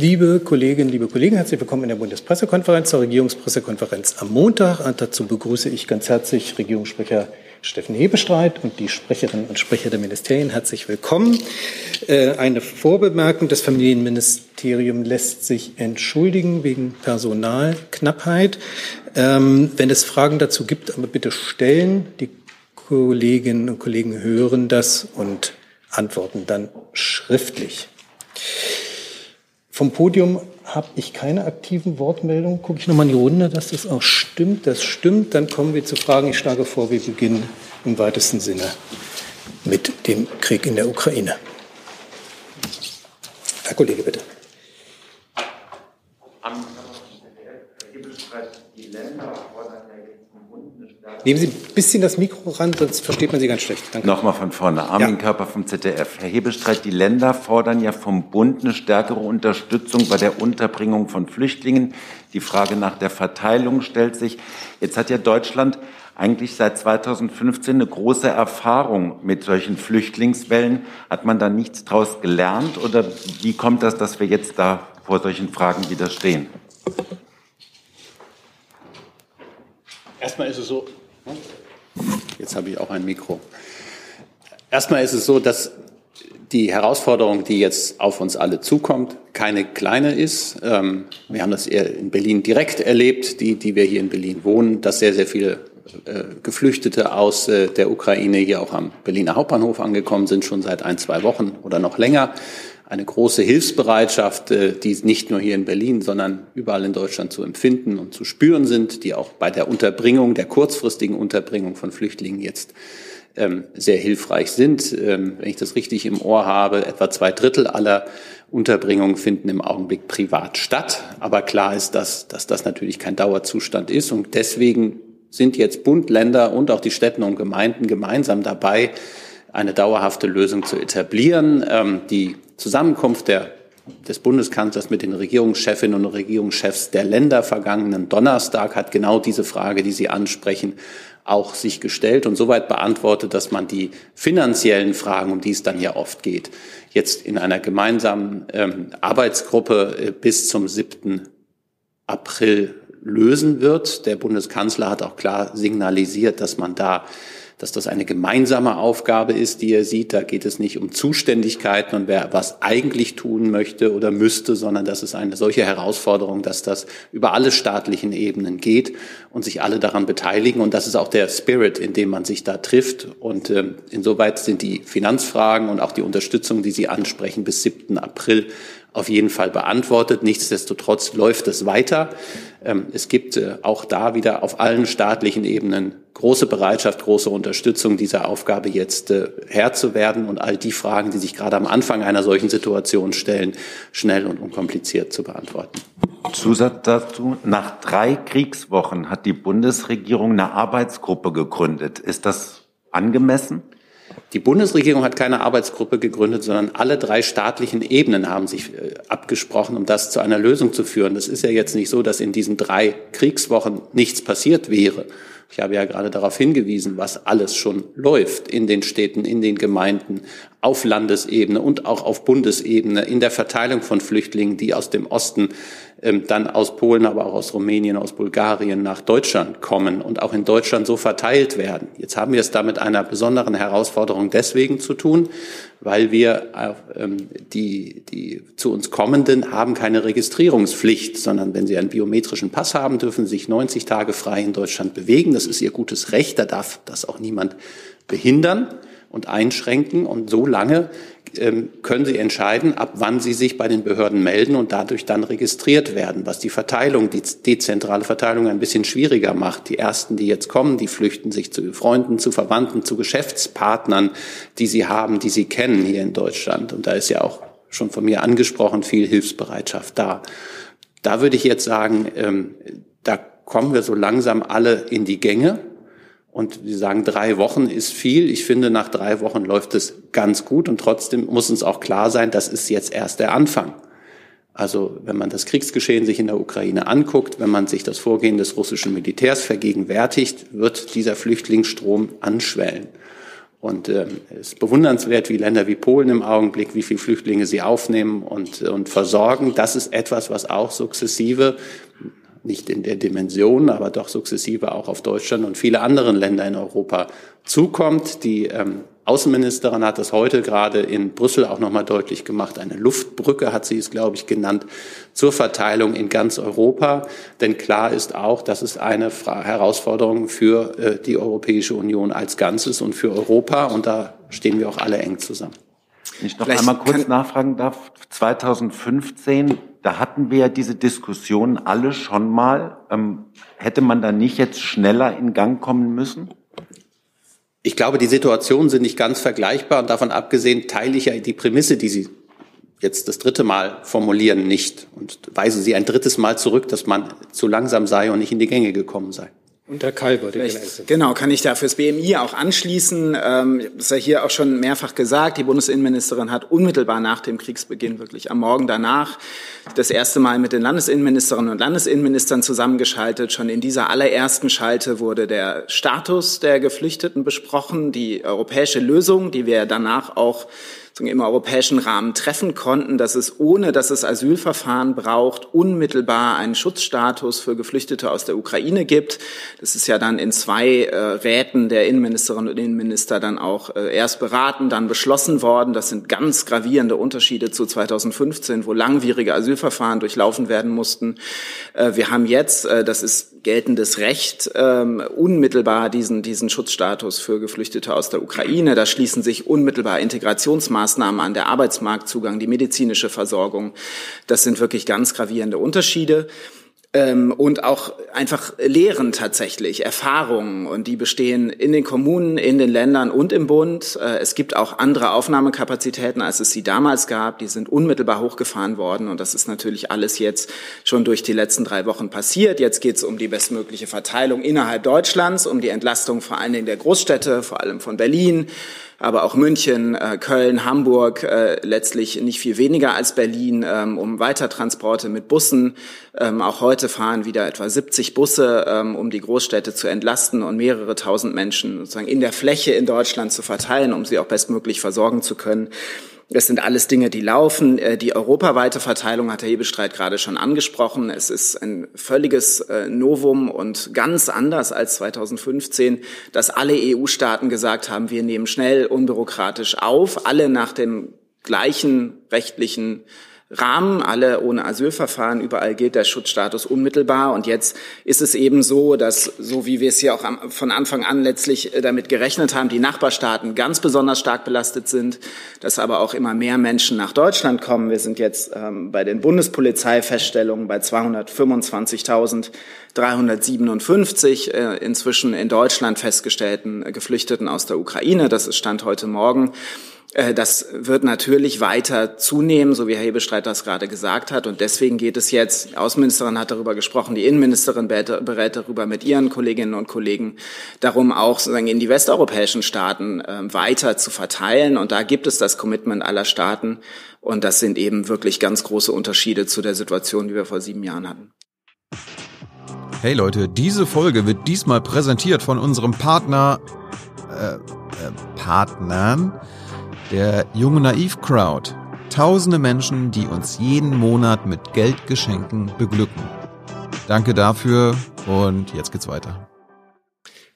Liebe Kolleginnen, liebe Kollegen, herzlich willkommen in der Bundespressekonferenz, zur Regierungspressekonferenz am Montag. Und dazu begrüße ich ganz herzlich Regierungssprecher Steffen Hebestreit und die Sprecherinnen und Sprecher der Ministerien. Herzlich willkommen. Äh, eine Vorbemerkung. Das Familienministerium lässt sich entschuldigen wegen Personalknappheit. Ähm, wenn es Fragen dazu gibt, aber bitte stellen. Die Kolleginnen und Kollegen hören das und antworten dann schriftlich. Vom Podium habe ich keine aktiven Wortmeldungen. Gucke ich nochmal in die Runde, dass das auch stimmt. Das stimmt. Dann kommen wir zu Fragen. Ich schlage vor, wir beginnen im weitesten Sinne mit dem Krieg in der Ukraine. Herr Kollege, bitte. Am die Länder Nehmen Sie ein bisschen das Mikro ran, sonst versteht man Sie ganz schlecht. Danke. Nochmal von vorne. Armin ja. Körper vom ZDF. Herr Hebestreit, die Länder fordern ja vom Bund eine stärkere Unterstützung bei der Unterbringung von Flüchtlingen. Die Frage nach der Verteilung stellt sich. Jetzt hat ja Deutschland eigentlich seit 2015 eine große Erfahrung mit solchen Flüchtlingswellen. Hat man da nichts draus gelernt oder wie kommt das, dass wir jetzt da vor solchen Fragen wieder stehen? Erstmal ist es so, jetzt habe ich auch ein Mikro. Erstmal ist es so, dass die Herausforderung, die jetzt auf uns alle zukommt, keine kleine ist. Ähm, wir haben das in Berlin direkt erlebt, die, die wir hier in Berlin wohnen, dass sehr, sehr viele äh, Geflüchtete aus äh, der Ukraine hier auch am Berliner Hauptbahnhof angekommen sind, schon seit ein, zwei Wochen oder noch länger eine große Hilfsbereitschaft, äh, die nicht nur hier in Berlin, sondern überall in Deutschland zu empfinden und zu spüren sind, die auch bei der Unterbringung, der kurzfristigen Unterbringung von Flüchtlingen jetzt ähm, sehr hilfreich sind. Ähm, wenn ich das richtig im Ohr habe, etwa zwei Drittel aller Unterbringungen finden im Augenblick privat statt. Aber klar ist, dass, dass das natürlich kein Dauerzustand ist. Und deswegen sind jetzt Bund, Länder und auch die Städten und Gemeinden gemeinsam dabei, eine dauerhafte Lösung zu etablieren. Ähm, die Zusammenkunft der, des Bundeskanzlers mit den Regierungschefinnen und Regierungschefs der Länder vergangenen Donnerstag hat genau diese Frage, die Sie ansprechen, auch sich gestellt und soweit beantwortet, dass man die finanziellen Fragen, um die es dann ja oft geht, jetzt in einer gemeinsamen ähm, Arbeitsgruppe äh, bis zum 7. April lösen wird. Der Bundeskanzler hat auch klar signalisiert, dass man da dass das eine gemeinsame Aufgabe ist, die er sieht. Da geht es nicht um Zuständigkeiten und wer was eigentlich tun möchte oder müsste, sondern das ist eine solche Herausforderung, dass das über alle staatlichen Ebenen geht und sich alle daran beteiligen. Und das ist auch der Spirit, in dem man sich da trifft. Und äh, insoweit sind die Finanzfragen und auch die Unterstützung, die Sie ansprechen, bis 7. April auf jeden Fall beantwortet. Nichtsdestotrotz läuft es weiter. Ähm, es gibt äh, auch da wieder auf allen staatlichen Ebenen große Bereitschaft, große Unterstützung, dieser Aufgabe jetzt äh, Herr zu werden und all die Fragen, die sich gerade am Anfang einer solchen Situation stellen, schnell und unkompliziert zu beantworten. Zusatz dazu, nach drei Kriegswochen hat die Bundesregierung eine Arbeitsgruppe gegründet. Ist das angemessen? Die Bundesregierung hat keine Arbeitsgruppe gegründet, sondern alle drei staatlichen Ebenen haben sich äh, abgesprochen, um das zu einer Lösung zu führen. Das ist ja jetzt nicht so, dass in diesen drei Kriegswochen nichts passiert wäre. Ich habe ja gerade darauf hingewiesen, was alles schon läuft in den Städten, in den Gemeinden, auf Landesebene und auch auf Bundesebene, in der Verteilung von Flüchtlingen, die aus dem Osten ähm, dann aus Polen, aber auch aus Rumänien, aus Bulgarien nach Deutschland kommen und auch in Deutschland so verteilt werden. Jetzt haben wir es da mit einer besonderen Herausforderung deswegen zu tun, weil wir äh, die, die zu uns kommenden haben keine Registrierungspflicht, sondern wenn sie einen biometrischen Pass haben, dürfen sie sich 90 Tage frei in Deutschland bewegen. Das ist ihr gutes Recht, da darf das auch niemand behindern und einschränken. Und so lange ähm, können Sie entscheiden, ab wann Sie sich bei den Behörden melden und dadurch dann registriert werden, was die Verteilung, die dezentrale Verteilung ein bisschen schwieriger macht. Die ersten, die jetzt kommen, die flüchten sich zu Freunden, zu Verwandten, zu Geschäftspartnern, die sie haben, die sie kennen hier in Deutschland. Und da ist ja auch schon von mir angesprochen viel Hilfsbereitschaft da. Da würde ich jetzt sagen, ähm, da kommen wir so langsam alle in die Gänge. Und Sie sagen, drei Wochen ist viel. Ich finde, nach drei Wochen läuft es ganz gut. Und trotzdem muss uns auch klar sein, das ist jetzt erst der Anfang. Also wenn man das Kriegsgeschehen sich in der Ukraine anguckt, wenn man sich das Vorgehen des russischen Militärs vergegenwärtigt, wird dieser Flüchtlingsstrom anschwellen. Und äh, es ist bewundernswert, wie Länder wie Polen im Augenblick, wie viele Flüchtlinge sie aufnehmen und, und versorgen. Das ist etwas, was auch sukzessive, nicht in der Dimension, aber doch sukzessive auch auf Deutschland und viele andere Länder in Europa zukommt. Die ähm, Außenministerin hat das heute gerade in Brüssel auch nochmal deutlich gemacht. Eine Luftbrücke hat sie es, glaube ich, genannt, zur Verteilung in ganz Europa. Denn klar ist auch, das ist eine Herausforderung für äh, die Europäische Union als Ganzes und für Europa. Und da stehen wir auch alle eng zusammen. Wenn ich noch Vielleicht einmal kurz nachfragen darf. 2015, da hatten wir ja diese Diskussion alle schon mal. Ähm, hätte man da nicht jetzt schneller in Gang kommen müssen? Ich glaube, die Situationen sind nicht ganz vergleichbar und davon abgesehen teile ich ja die Prämisse, die Sie jetzt das dritte Mal formulieren, nicht und weise Sie ein drittes Mal zurück, dass man zu langsam sei und nicht in die Gänge gekommen sei. Und Herr Kall würde gerne Genau, kann ich da fürs BMI auch anschließen. Ähm, das ist ja hier auch schon mehrfach gesagt. Die Bundesinnenministerin hat unmittelbar nach dem Kriegsbeginn, wirklich am Morgen danach, das erste Mal mit den Landesinnenministerinnen und Landesinnenministern zusammengeschaltet. Schon in dieser allerersten Schalte wurde der Status der Geflüchteten besprochen, die europäische Lösung, die wir danach auch im europäischen Rahmen treffen konnten, dass es ohne, dass es Asylverfahren braucht, unmittelbar einen Schutzstatus für Geflüchtete aus der Ukraine gibt. Das ist ja dann in zwei äh, Räten der Innenministerinnen und Innenminister dann auch äh, erst beraten, dann beschlossen worden. Das sind ganz gravierende Unterschiede zu 2015, wo langwierige Asylverfahren durchlaufen werden mussten. Äh, wir haben jetzt, äh, das ist geltendes Recht, ähm, unmittelbar diesen, diesen Schutzstatus für Geflüchtete aus der Ukraine. Da schließen sich unmittelbar Integrationsmaßnahmen Maßnahmen an der Arbeitsmarktzugang, die medizinische Versorgung. Das sind wirklich ganz gravierende Unterschiede. Ähm, und auch einfach Lehren tatsächlich, Erfahrungen. Und die bestehen in den Kommunen, in den Ländern und im Bund. Äh, es gibt auch andere Aufnahmekapazitäten, als es sie damals gab. Die sind unmittelbar hochgefahren worden. Und das ist natürlich alles jetzt schon durch die letzten drei Wochen passiert. Jetzt geht es um die bestmögliche Verteilung innerhalb Deutschlands, um die Entlastung vor allen Dingen der Großstädte, vor allem von Berlin aber auch München, äh, Köln, Hamburg, äh, letztlich nicht viel weniger als Berlin, ähm, um Weitertransporte mit Bussen. Ähm, auch heute fahren wieder etwa 70 Busse, ähm, um die Großstädte zu entlasten und mehrere tausend Menschen sozusagen in der Fläche in Deutschland zu verteilen, um sie auch bestmöglich versorgen zu können. Das sind alles Dinge, die laufen. Äh, die europaweite Verteilung hat Herr Hebestreit gerade schon angesprochen. Es ist ein völliges äh, Novum und ganz anders als 2015, dass alle EU-Staaten gesagt haben, wir nehmen schnell, unbürokratisch auf, alle nach dem gleichen rechtlichen Rahmen, alle ohne Asylverfahren, überall gilt der Schutzstatus unmittelbar. Und jetzt ist es eben so, dass, so wie wir es hier auch von Anfang an letztlich äh, damit gerechnet haben, die Nachbarstaaten ganz besonders stark belastet sind, dass aber auch immer mehr Menschen nach Deutschland kommen. Wir sind jetzt ähm, bei den Bundespolizeifeststellungen bei 225.357 äh, inzwischen in Deutschland festgestellten äh, Geflüchteten aus der Ukraine. Das ist Stand heute Morgen. Äh, das wird natürlich weiter zunehmen, so wie Herr Hebestreit das gerade gesagt hat. Und deswegen geht es jetzt, die Außenministerin hat darüber gesprochen, die Innenministerin berät darüber mit ihren Kolleginnen und Kollegen, darum auch sozusagen in die westeuropäischen Staaten ähm, weiter zu verteilen. Und da gibt es das Commitment aller Staaten. Und das sind eben wirklich ganz große Unterschiede zu der Situation, die wir vor sieben Jahren hatten. Hey Leute, diese Folge wird diesmal präsentiert von unserem Partner, äh, äh Partnern der Junge Naiv Crowd. Tausende Menschen, die uns jeden Monat mit Geldgeschenken beglücken. Danke dafür und jetzt geht's weiter.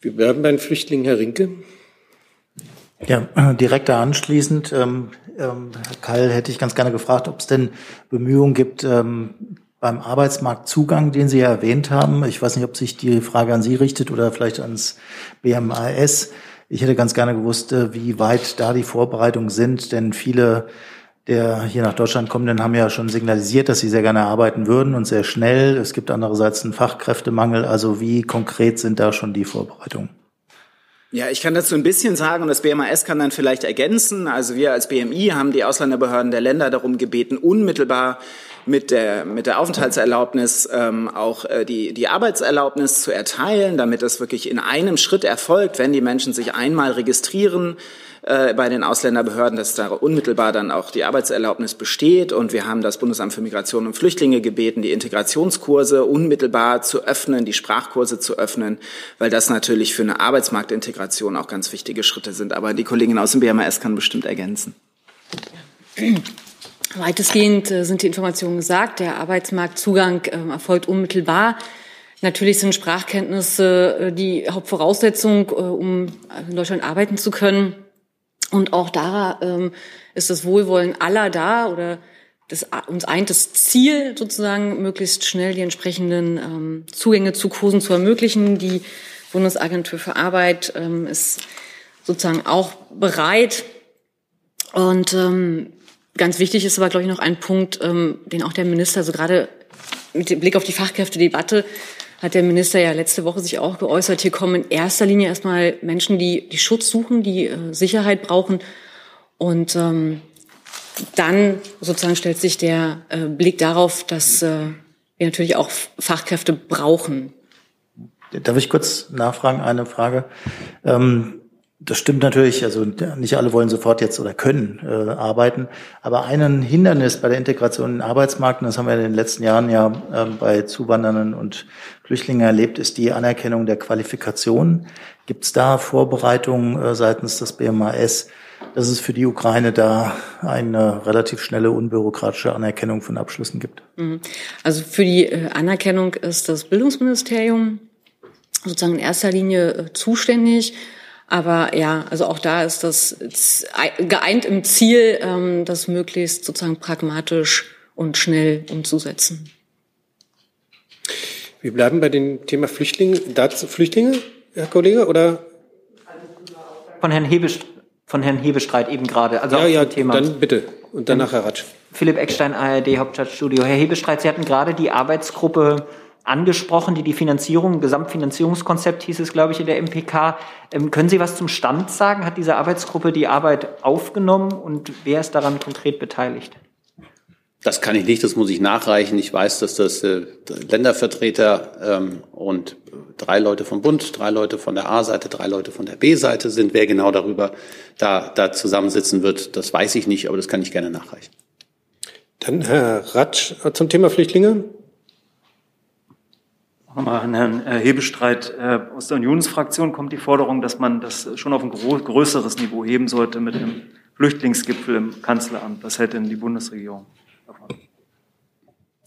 Wir bleiben bei den Flüchtlingen, Herr Rinke. Ja, äh, direkt da anschließend, ähm, ähm, Herr Kall, hätte ich ganz gerne gefragt, ob es denn Bemühungen gibt ähm, beim Arbeitsmarktzugang, den Sie ja erwähnt haben. Ich weiß nicht, ob sich die Frage an Sie richtet oder vielleicht ans BMAS ich hätte ganz gerne gewusst, äh, wie weit da die Vorbereitungen sind, denn viele der hier nach Deutschland kommenden haben ja schon signalisiert, dass sie sehr gerne arbeiten würden und sehr schnell. Es gibt andererseits einen Fachkräftemangel. Also wie konkret sind da schon die Vorbereitungen? Ja, ich kann dazu ein bisschen sagen und das BMAS kann dann vielleicht ergänzen. Also wir als BMI haben die Ausländerbehörden der Länder darum gebeten, unmittelbar mit der, mit der Aufenthaltserlaubnis ähm, auch äh, die, die Arbeitserlaubnis zu erteilen, damit das wirklich in einem Schritt erfolgt, wenn die Menschen sich einmal registrieren äh, bei den Ausländerbehörden, dass da unmittelbar dann auch die Arbeitserlaubnis besteht. Und wir haben das Bundesamt für Migration und Flüchtlinge gebeten, die Integrationskurse unmittelbar zu öffnen, die Sprachkurse zu öffnen, weil das natürlich für eine Arbeitsmarktintegration auch ganz wichtige Schritte sind. Aber die Kollegin aus dem BMAS kann bestimmt ergänzen. Weitestgehend äh, sind die Informationen gesagt. Der Arbeitsmarktzugang ähm, erfolgt unmittelbar. Natürlich sind Sprachkenntnisse äh, die Hauptvoraussetzung, um in Deutschland arbeiten zu können. Und auch da ähm, ist das Wohlwollen aller da oder das, uns eint das Ziel, sozusagen möglichst schnell die entsprechenden ähm, Zugänge zu Kursen zu ermöglichen. Die Bundesagentur für Arbeit ähm, ist sozusagen auch bereit. Und ähm, ganz wichtig ist aber, glaube ich, noch ein Punkt, ähm, den auch der Minister, also gerade mit dem Blick auf die Fachkräftedebatte, hat der Minister ja letzte Woche sich auch geäußert. Hier kommen in erster Linie erstmal Menschen, die, die Schutz suchen, die äh, Sicherheit brauchen. Und ähm, dann sozusagen stellt sich der äh, Blick darauf, dass äh, wir natürlich auch Fachkräfte brauchen. Darf ich kurz nachfragen, eine Frage? Ähm, das stimmt natürlich, also nicht alle wollen sofort jetzt oder können äh, arbeiten, aber ein Hindernis bei der Integration in den Arbeitsmarkt, und das haben wir in den letzten Jahren ja äh, bei Zuwanderern und Flüchtlingen erlebt, ist die Anerkennung der Qualifikation. Gibt es da Vorbereitungen äh, seitens des BMAS, dass es für die Ukraine da eine relativ schnelle, unbürokratische Anerkennung von Abschlüssen gibt? Mhm. Also für die äh, Anerkennung ist das Bildungsministerium sozusagen in erster Linie äh, zuständig. Aber ja, also auch da ist das geeint im Ziel, ähm, das möglichst sozusagen pragmatisch und schnell umzusetzen. Wir bleiben bei dem Thema Flüchtlinge. Dazu Flüchtlinge, Herr Kollege, oder? Von Herrn Hebestreit, von Herrn Hebestreit eben gerade. Also ja, ja, Thema. dann bitte. Und danach Herr Ratsch. Philipp Eckstein, ARD Hauptstadtstudio. Herr Hebestreit, Sie hatten gerade die Arbeitsgruppe angesprochen, die die Finanzierung, Gesamtfinanzierungskonzept hieß es, glaube ich, in der MPK. Ähm, können Sie was zum Stand sagen? Hat diese Arbeitsgruppe die Arbeit aufgenommen und wer ist daran konkret beteiligt? Das kann ich nicht, das muss ich nachreichen. Ich weiß, dass das äh, Ländervertreter ähm, und drei Leute vom Bund, drei Leute von der A-Seite, drei Leute von der B-Seite sind. Wer genau darüber da, da zusammensitzen wird, das weiß ich nicht, aber das kann ich gerne nachreichen. Dann Herr Ratsch zum Thema Flüchtlinge nochmal an Herrn äh, Hebestreit. Äh, aus der Unionsfraktion kommt die Forderung, dass man das schon auf ein größeres Niveau heben sollte mit dem Flüchtlingsgipfel im Kanzleramt. Was hält denn die Bundesregierung davon?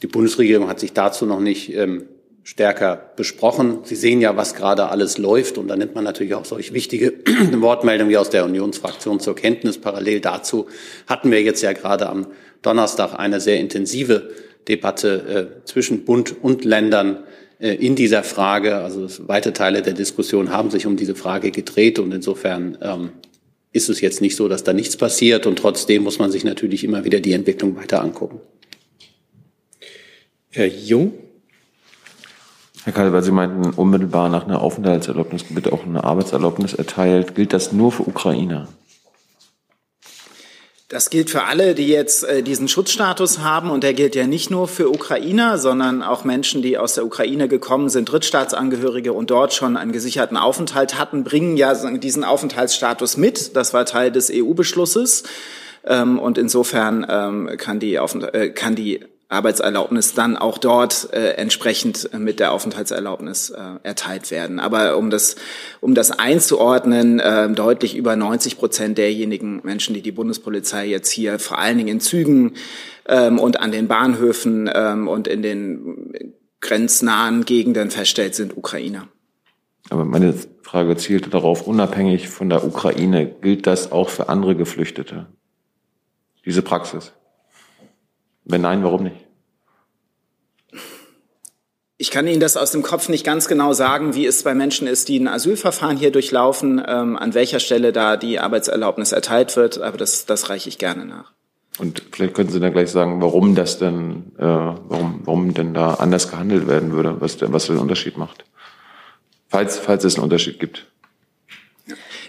Die Bundesregierung hat sich dazu noch nicht ähm, stärker besprochen. Sie sehen ja, was gerade alles läuft. Und da nimmt man natürlich auch solch wichtige Wortmeldungen wie aus der Unionsfraktion zur Kenntnis. Parallel dazu hatten wir jetzt ja gerade am Donnerstag eine sehr intensive Debatte äh, zwischen Bund und Ländern in dieser Frage. Also weite Teile der Diskussion haben sich um diese Frage gedreht und insofern ähm, ist es jetzt nicht so, dass da nichts passiert und trotzdem muss man sich natürlich immer wieder die Entwicklung weiter angucken. Herr Jung. Herr Kahl, weil Sie meinten, unmittelbar nach einer Aufenthaltserlaubnis wird auch eine Arbeitserlaubnis erteilt. Gilt das nur für Ukrainer? Das gilt für alle, die jetzt äh, diesen Schutzstatus haben. Und der gilt ja nicht nur für Ukrainer, sondern auch Menschen, die aus der Ukraine gekommen sind, Drittstaatsangehörige und dort schon einen gesicherten Aufenthalt hatten, bringen ja diesen Aufenthaltsstatus mit. Das war Teil des EU-Beschlusses. Ähm, und insofern ähm, kann die, äh, kann die Arbeitserlaubnis dann auch dort äh, entsprechend mit der Aufenthaltserlaubnis äh, erteilt werden. Aber um das, um das einzuordnen, äh, deutlich über 90 Prozent derjenigen Menschen, die die Bundespolizei jetzt hier vor allen Dingen in Zügen ähm, und an den Bahnhöfen ähm, und in den grenznahen Gegenden feststellt, sind Ukrainer. Aber meine Frage zielte darauf, unabhängig von der Ukraine, gilt das auch für andere Geflüchtete? Diese Praxis? Wenn nein, warum nicht? Ich kann Ihnen das aus dem Kopf nicht ganz genau sagen, wie es bei Menschen ist, die ein Asylverfahren hier durchlaufen, ähm, an welcher Stelle da die Arbeitserlaubnis erteilt wird, aber das, das reiche ich gerne nach. Und vielleicht könnten Sie dann gleich sagen, warum das denn, äh, warum, warum denn da anders gehandelt werden würde, was, was den Unterschied macht. Falls, falls es einen Unterschied gibt.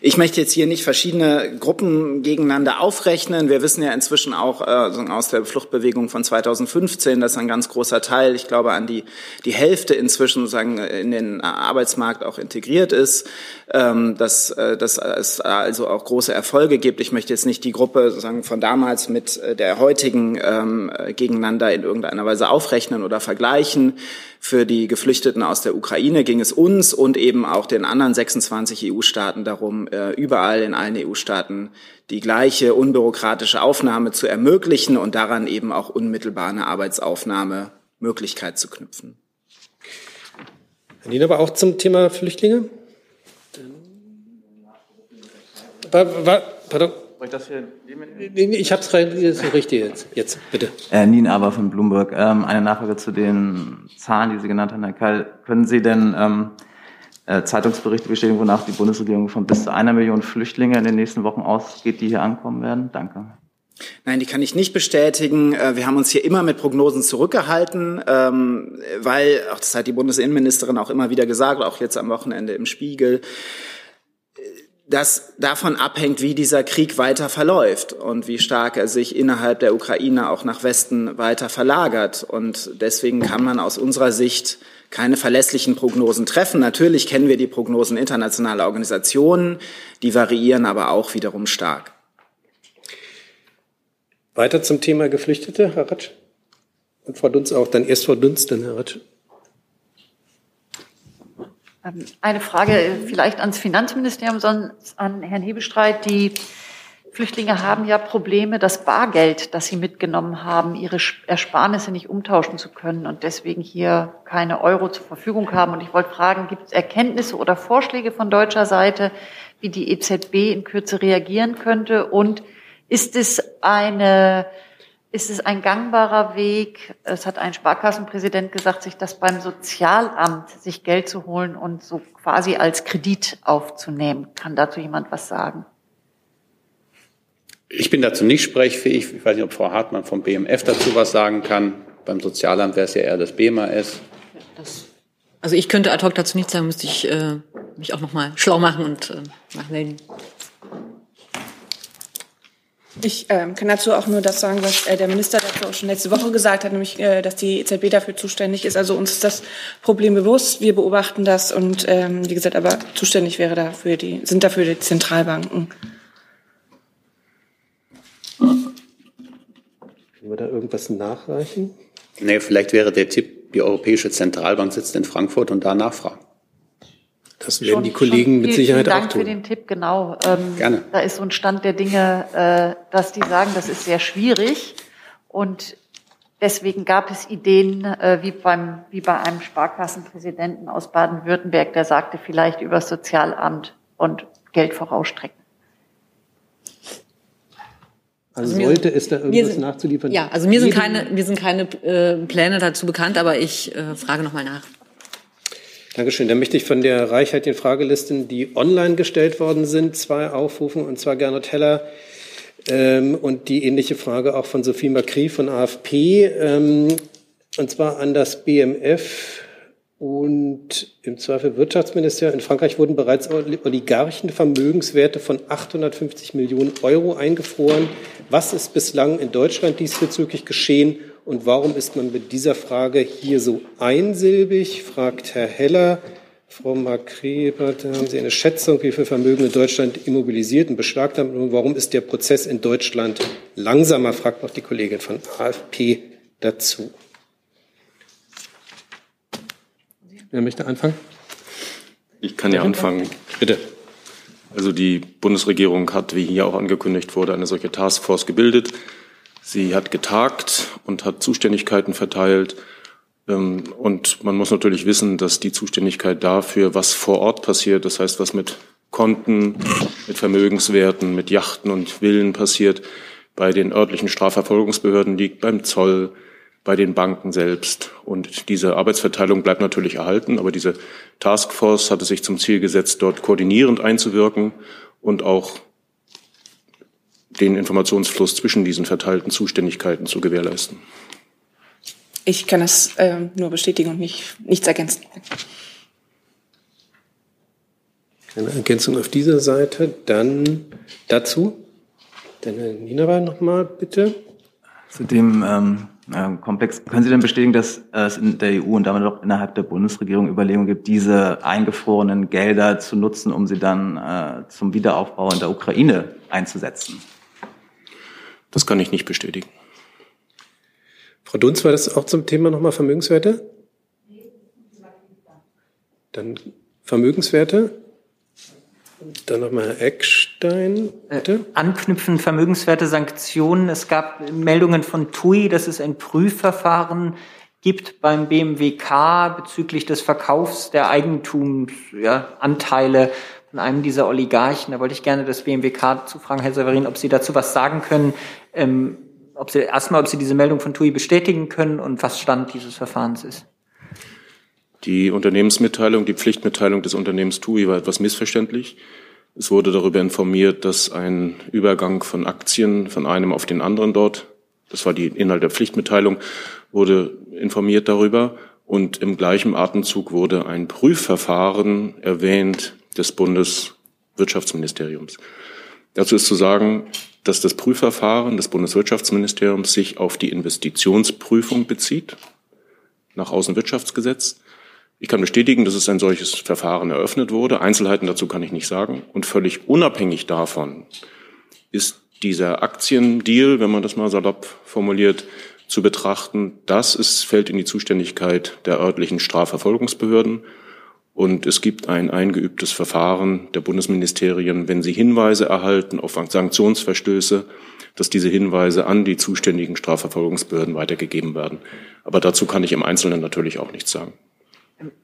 Ich möchte jetzt hier nicht verschiedene Gruppen gegeneinander aufrechnen. Wir wissen ja inzwischen auch äh, aus der Fluchtbewegung von 2015, dass ein ganz großer Teil, ich glaube an die, die Hälfte inzwischen sozusagen in den Arbeitsmarkt auch integriert ist, ähm, dass, äh, dass es also auch große Erfolge gibt. Ich möchte jetzt nicht die Gruppe sozusagen von damals mit äh, der heutigen ähm, gegeneinander in irgendeiner Weise aufrechnen oder vergleichen. Für die Geflüchteten aus der Ukraine ging es uns und eben auch den anderen 26 EU-Staaten darum, äh, überall in allen EU-Staaten die gleiche unbürokratische Aufnahme zu ermöglichen und daran eben auch unmittelbar eine Arbeitsaufnahmemöglichkeit zu knüpfen. Herr Nien, aber auch zum Thema Flüchtlinge? Pardon? Ich habe es richtig jetzt. Jetzt, bitte. Äh, Nien Aber von Bloomberg. Ähm, eine Nachfrage zu den Zahlen, die Sie genannt haben, Herr Keil. Können Sie denn ähm, äh, Zeitungsberichte bestätigen, wonach die Bundesregierung von bis zu einer Million Flüchtlinge in den nächsten Wochen ausgeht, die hier ankommen werden? Danke. Nein, die kann ich nicht bestätigen. Äh, wir haben uns hier immer mit Prognosen zurückgehalten, ähm, weil, auch das hat die Bundesinnenministerin auch immer wieder gesagt, auch jetzt am Wochenende im Spiegel, das davon abhängt, wie dieser Krieg weiter verläuft und wie stark er sich innerhalb der Ukraine auch nach Westen weiter verlagert. Und deswegen kann man aus unserer Sicht keine verlässlichen Prognosen treffen. Natürlich kennen wir die Prognosen internationaler Organisationen, die variieren aber auch wiederum stark. Weiter zum Thema Geflüchtete, Herr Ratsch. Und Frau Dunz auch, dann erst Frau Dunz, dann Herr Ratsch. Ähm, eine Frage vielleicht ans Finanzministerium, sonst an Herrn Hebestreit. Die Flüchtlinge haben ja Probleme, das Bargeld, das sie mitgenommen haben, ihre Ersparnisse nicht umtauschen zu können und deswegen hier keine Euro zur Verfügung haben. Und ich wollte fragen, gibt es Erkenntnisse oder Vorschläge von deutscher Seite, wie die EZB in Kürze reagieren könnte? Und ist es eine ist es ein gangbarer Weg, es hat ein Sparkassenpräsident gesagt, sich das beim Sozialamt, sich Geld zu holen und so quasi als Kredit aufzunehmen. Kann dazu jemand was sagen? Ich bin dazu nicht sprechfähig. Ich weiß nicht, ob Frau Hartmann vom BMF dazu was sagen kann. Beim Sozialamt wäre es ja eher das BMAS. also ich könnte ad hoc dazu nichts sagen, müsste ich äh, mich auch noch mal schlau machen und äh, nachmelden. Ich ähm, kann dazu auch nur das sagen, was äh, der Minister dazu auch schon letzte Woche gesagt hat, nämlich, äh, dass die EZB dafür zuständig ist. Also uns ist das Problem bewusst, wir beobachten das und ähm, wie gesagt, aber zuständig wäre dafür die, sind dafür die Zentralbanken. Können wir da irgendwas nachreichen? Nee, vielleicht wäre der Tipp, die Europäische Zentralbank sitzt in Frankfurt und da nachfragen. Das werden schon, die Kollegen mit Sicherheit vielen auch Dank tun. für den Tipp, genau. Ähm, Gerne. Da ist so ein Stand der Dinge, äh, dass die sagen, das ist sehr schwierig und deswegen gab es Ideen, äh, wie beim wie bei einem Sparkassenpräsidenten aus Baden-Württemberg, der sagte, vielleicht über das Sozialamt und Geld vorausstrecken. Also sollte es da irgendwas sind, nachzuliefern? Ja, also mir sind keine, mir sind keine äh, Pläne dazu bekannt, aber ich äh, frage nochmal nach. Dankeschön. Dann möchte ich von der Reichheit den Fragelisten, die online gestellt worden sind, zwei aufrufen, und zwar Gernot Heller ähm, und die ähnliche Frage auch von Sophie Macri von AFP, ähm, und zwar an das BMF und im Zweifel Wirtschaftsministerium. In Frankreich wurden bereits Oligarchenvermögenswerte von 850 Millionen Euro eingefroren. Was ist bislang in Deutschland diesbezüglich geschehen und warum ist man mit dieser Frage hier so einsilbig, fragt Herr Heller. Frau Macri, haben Sie eine Schätzung, wie viel Vermögen in Deutschland immobilisiert und beschlagt haben? Und warum ist der Prozess in Deutschland langsamer, fragt noch die Kollegin von AfP dazu. Wer möchte anfangen? Ich kann ja anfangen. Bitte. Also die Bundesregierung hat, wie hier auch angekündigt wurde, eine solche Taskforce gebildet. Sie hat getagt und hat Zuständigkeiten verteilt. Ähm, und man muss natürlich wissen, dass die Zuständigkeit dafür, was vor Ort passiert, das heißt, was mit Konten, mit Vermögenswerten, mit Yachten und Villen passiert, bei den örtlichen Strafverfolgungsbehörden liegt, beim Zoll, bei den Banken selbst. Und diese Arbeitsverteilung bleibt natürlich erhalten, aber diese Taskforce hatte sich zum Ziel gesetzt, dort koordinierend einzuwirken und auch den Informationsfluss zwischen diesen verteilten Zuständigkeiten zu gewährleisten. Ich kann das äh, nur bestätigen und nicht, nichts ergänzen. Eine Ergänzung auf dieser Seite. Dann dazu. Dann Herr Nienaber nochmal, bitte. Zu dem ähm, äh, Komplex. Können Sie denn bestätigen, dass es in der EU und damit auch innerhalb der Bundesregierung Überlegungen gibt, diese eingefrorenen Gelder zu nutzen, um sie dann äh, zum Wiederaufbau in der Ukraine einzusetzen? Das kann ich nicht bestätigen. Frau Dunz, war das auch zum Thema nochmal Vermögenswerte? Dann Vermögenswerte. Dann nochmal Herr Eckstein. Bitte. Äh, anknüpfen Vermögenswerte Sanktionen. Es gab Meldungen von TUI, dass es ein Prüfverfahren gibt beim BMWK bezüglich des Verkaufs der Eigentumsanteile ja, von einem dieser Oligarchen. Da wollte ich gerne das BMWK zu fragen, Herr Severin, ob Sie dazu was sagen können. Ähm, ob Sie erstmal, ob Sie diese Meldung von TUI bestätigen können und was Stand dieses Verfahrens ist. Die Unternehmensmitteilung, die Pflichtmitteilung des Unternehmens TUI war etwas missverständlich. Es wurde darüber informiert, dass ein Übergang von Aktien von einem auf den anderen dort, das war die Inhalt der Pflichtmitteilung, wurde informiert darüber. Und im gleichen Atemzug wurde ein Prüfverfahren erwähnt des Bundeswirtschaftsministeriums. Dazu ist zu sagen, dass das Prüfverfahren des Bundeswirtschaftsministeriums sich auf die Investitionsprüfung bezieht nach Außenwirtschaftsgesetz ich kann bestätigen, dass es ein solches Verfahren eröffnet wurde. Einzelheiten dazu kann ich nicht sagen. Und völlig unabhängig davon ist dieser Aktiendeal, wenn man das mal salopp formuliert, zu betrachten. Das ist, fällt in die Zuständigkeit der örtlichen Strafverfolgungsbehörden. Und es gibt ein eingeübtes Verfahren der Bundesministerien, wenn sie Hinweise erhalten auf Sanktionsverstöße, dass diese Hinweise an die zuständigen Strafverfolgungsbehörden weitergegeben werden. Aber dazu kann ich im Einzelnen natürlich auch nichts sagen.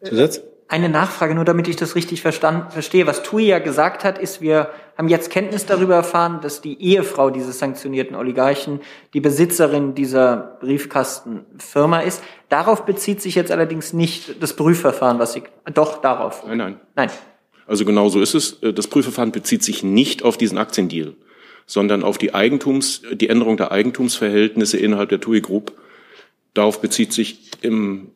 Zusatz? Eine Nachfrage, nur damit ich das richtig verstand, verstehe. Was TUI ja gesagt hat, ist, wir haben jetzt Kenntnis darüber erfahren, dass die Ehefrau dieses sanktionierten Oligarchen die Besitzerin dieser Briefkastenfirma ist. Darauf bezieht sich jetzt allerdings nicht das Prüfverfahren, was Sie, doch darauf. Nein, nein. Nein. Also genau so ist es. Das Prüfverfahren bezieht sich nicht auf diesen Aktiendeal, sondern auf die Eigentums, die Änderung der Eigentumsverhältnisse innerhalb der TUI Group. Darauf bezieht sich im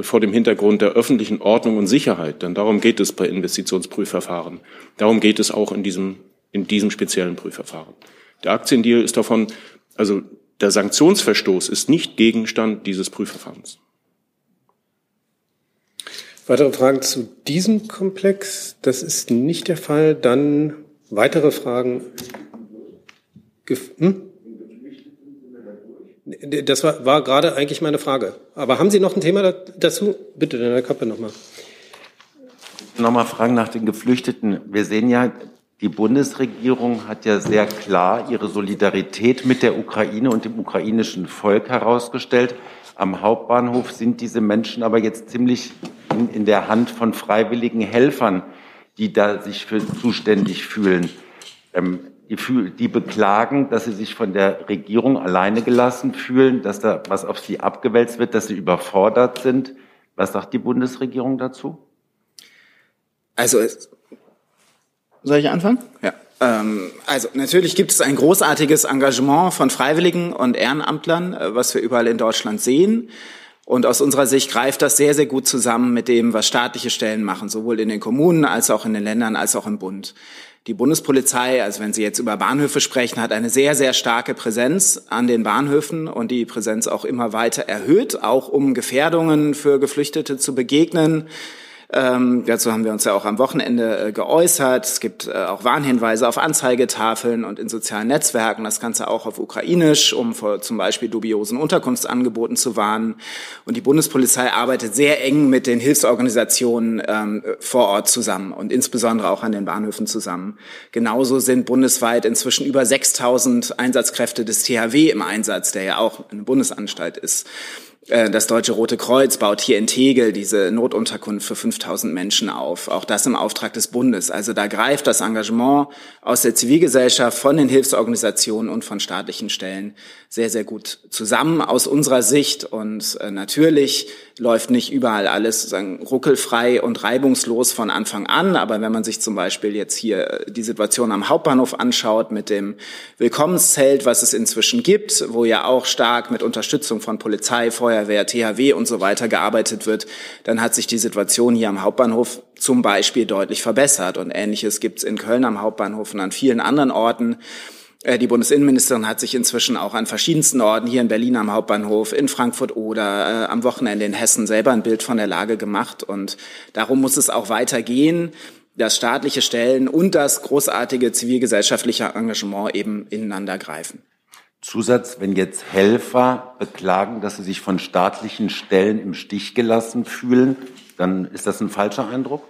vor dem Hintergrund der öffentlichen Ordnung und Sicherheit. Denn darum geht es bei Investitionsprüfverfahren. Darum geht es auch in diesem, in diesem speziellen Prüfverfahren. Der Aktiendeal ist davon, also der Sanktionsverstoß ist nicht Gegenstand dieses Prüfverfahrens. Weitere Fragen zu diesem Komplex? Das ist nicht der Fall. Dann weitere Fragen. Hm? Das war, war gerade eigentlich meine Frage. Aber haben Sie noch ein Thema dazu? Bitte, Herr Kappe nochmal. Nochmal fragen nach den Geflüchteten. Wir sehen ja, die Bundesregierung hat ja sehr klar ihre Solidarität mit der Ukraine und dem ukrainischen Volk herausgestellt. Am Hauptbahnhof sind diese Menschen aber jetzt ziemlich in, in der Hand von freiwilligen Helfern, die da sich für zuständig fühlen. Ähm, die, beklagen, dass sie sich von der Regierung alleine gelassen fühlen, dass da was auf sie abgewälzt wird, dass sie überfordert sind. Was sagt die Bundesregierung dazu? Also, soll ich anfangen? Ja. Ähm, also natürlich gibt es ein großartiges Engagement von Freiwilligen und Ehrenamtlern, äh, was wir überall in Deutschland sehen. Und aus unserer Sicht greift das sehr, sehr gut zusammen mit dem, was staatliche Stellen machen, sowohl in den Kommunen als auch in den Ländern als auch im Bund. Die Bundespolizei, also wenn Sie jetzt über Bahnhöfe sprechen, hat eine sehr, sehr starke Präsenz an den Bahnhöfen und die Präsenz auch immer weiter erhöht, auch um Gefährdungen für Geflüchtete zu begegnen. Ähm, dazu haben wir uns ja auch am Wochenende äh, geäußert. Es gibt äh, auch Warnhinweise auf Anzeigetafeln und in sozialen Netzwerken. Das Ganze auch auf Ukrainisch, um vor zum Beispiel dubiosen Unterkunftsangeboten zu warnen. Und die Bundespolizei arbeitet sehr eng mit den Hilfsorganisationen ähm, vor Ort zusammen und insbesondere auch an den Bahnhöfen zusammen. Genauso sind bundesweit inzwischen über 6000 Einsatzkräfte des THW im Einsatz, der ja auch eine Bundesanstalt ist. Äh, das Deutsche Rote Kreuz baut hier in Tegel diese Notunterkunft für 5000 Menschen auf. Auch das im Auftrag des Bundes. Also da greift das Engagement aus der Zivilgesellschaft, von den Hilfsorganisationen und von staatlichen Stellen sehr, sehr gut zusammen aus unserer Sicht. Und äh, natürlich läuft nicht überall alles sozusagen ruckelfrei und reibungslos von Anfang an. Aber wenn man sich zum Beispiel jetzt hier äh, die Situation am Hauptbahnhof anschaut mit dem Willkommenszelt, was es inzwischen gibt, wo ja auch stark mit Unterstützung von Polizei, Feuerwehr, THW und so weiter gearbeitet wird, dann hat sich die Situation hier am Hauptbahnhof zum Beispiel deutlich verbessert. Und Ähnliches gibt es in Köln am Hauptbahnhof und an vielen anderen Orten. Äh, die Bundesinnenministerin hat sich inzwischen auch an verschiedensten Orten hier in Berlin am Hauptbahnhof, in Frankfurt oder äh, am Wochenende in Hessen selber ein Bild von der Lage gemacht. Und darum muss es auch weitergehen, dass staatliche Stellen und das großartige zivilgesellschaftliche Engagement eben ineinander greifen. Zusatz, wenn jetzt Helfer beklagen, dass sie sich von staatlichen Stellen im Stich gelassen fühlen, dann ist das ein falscher Eindruck?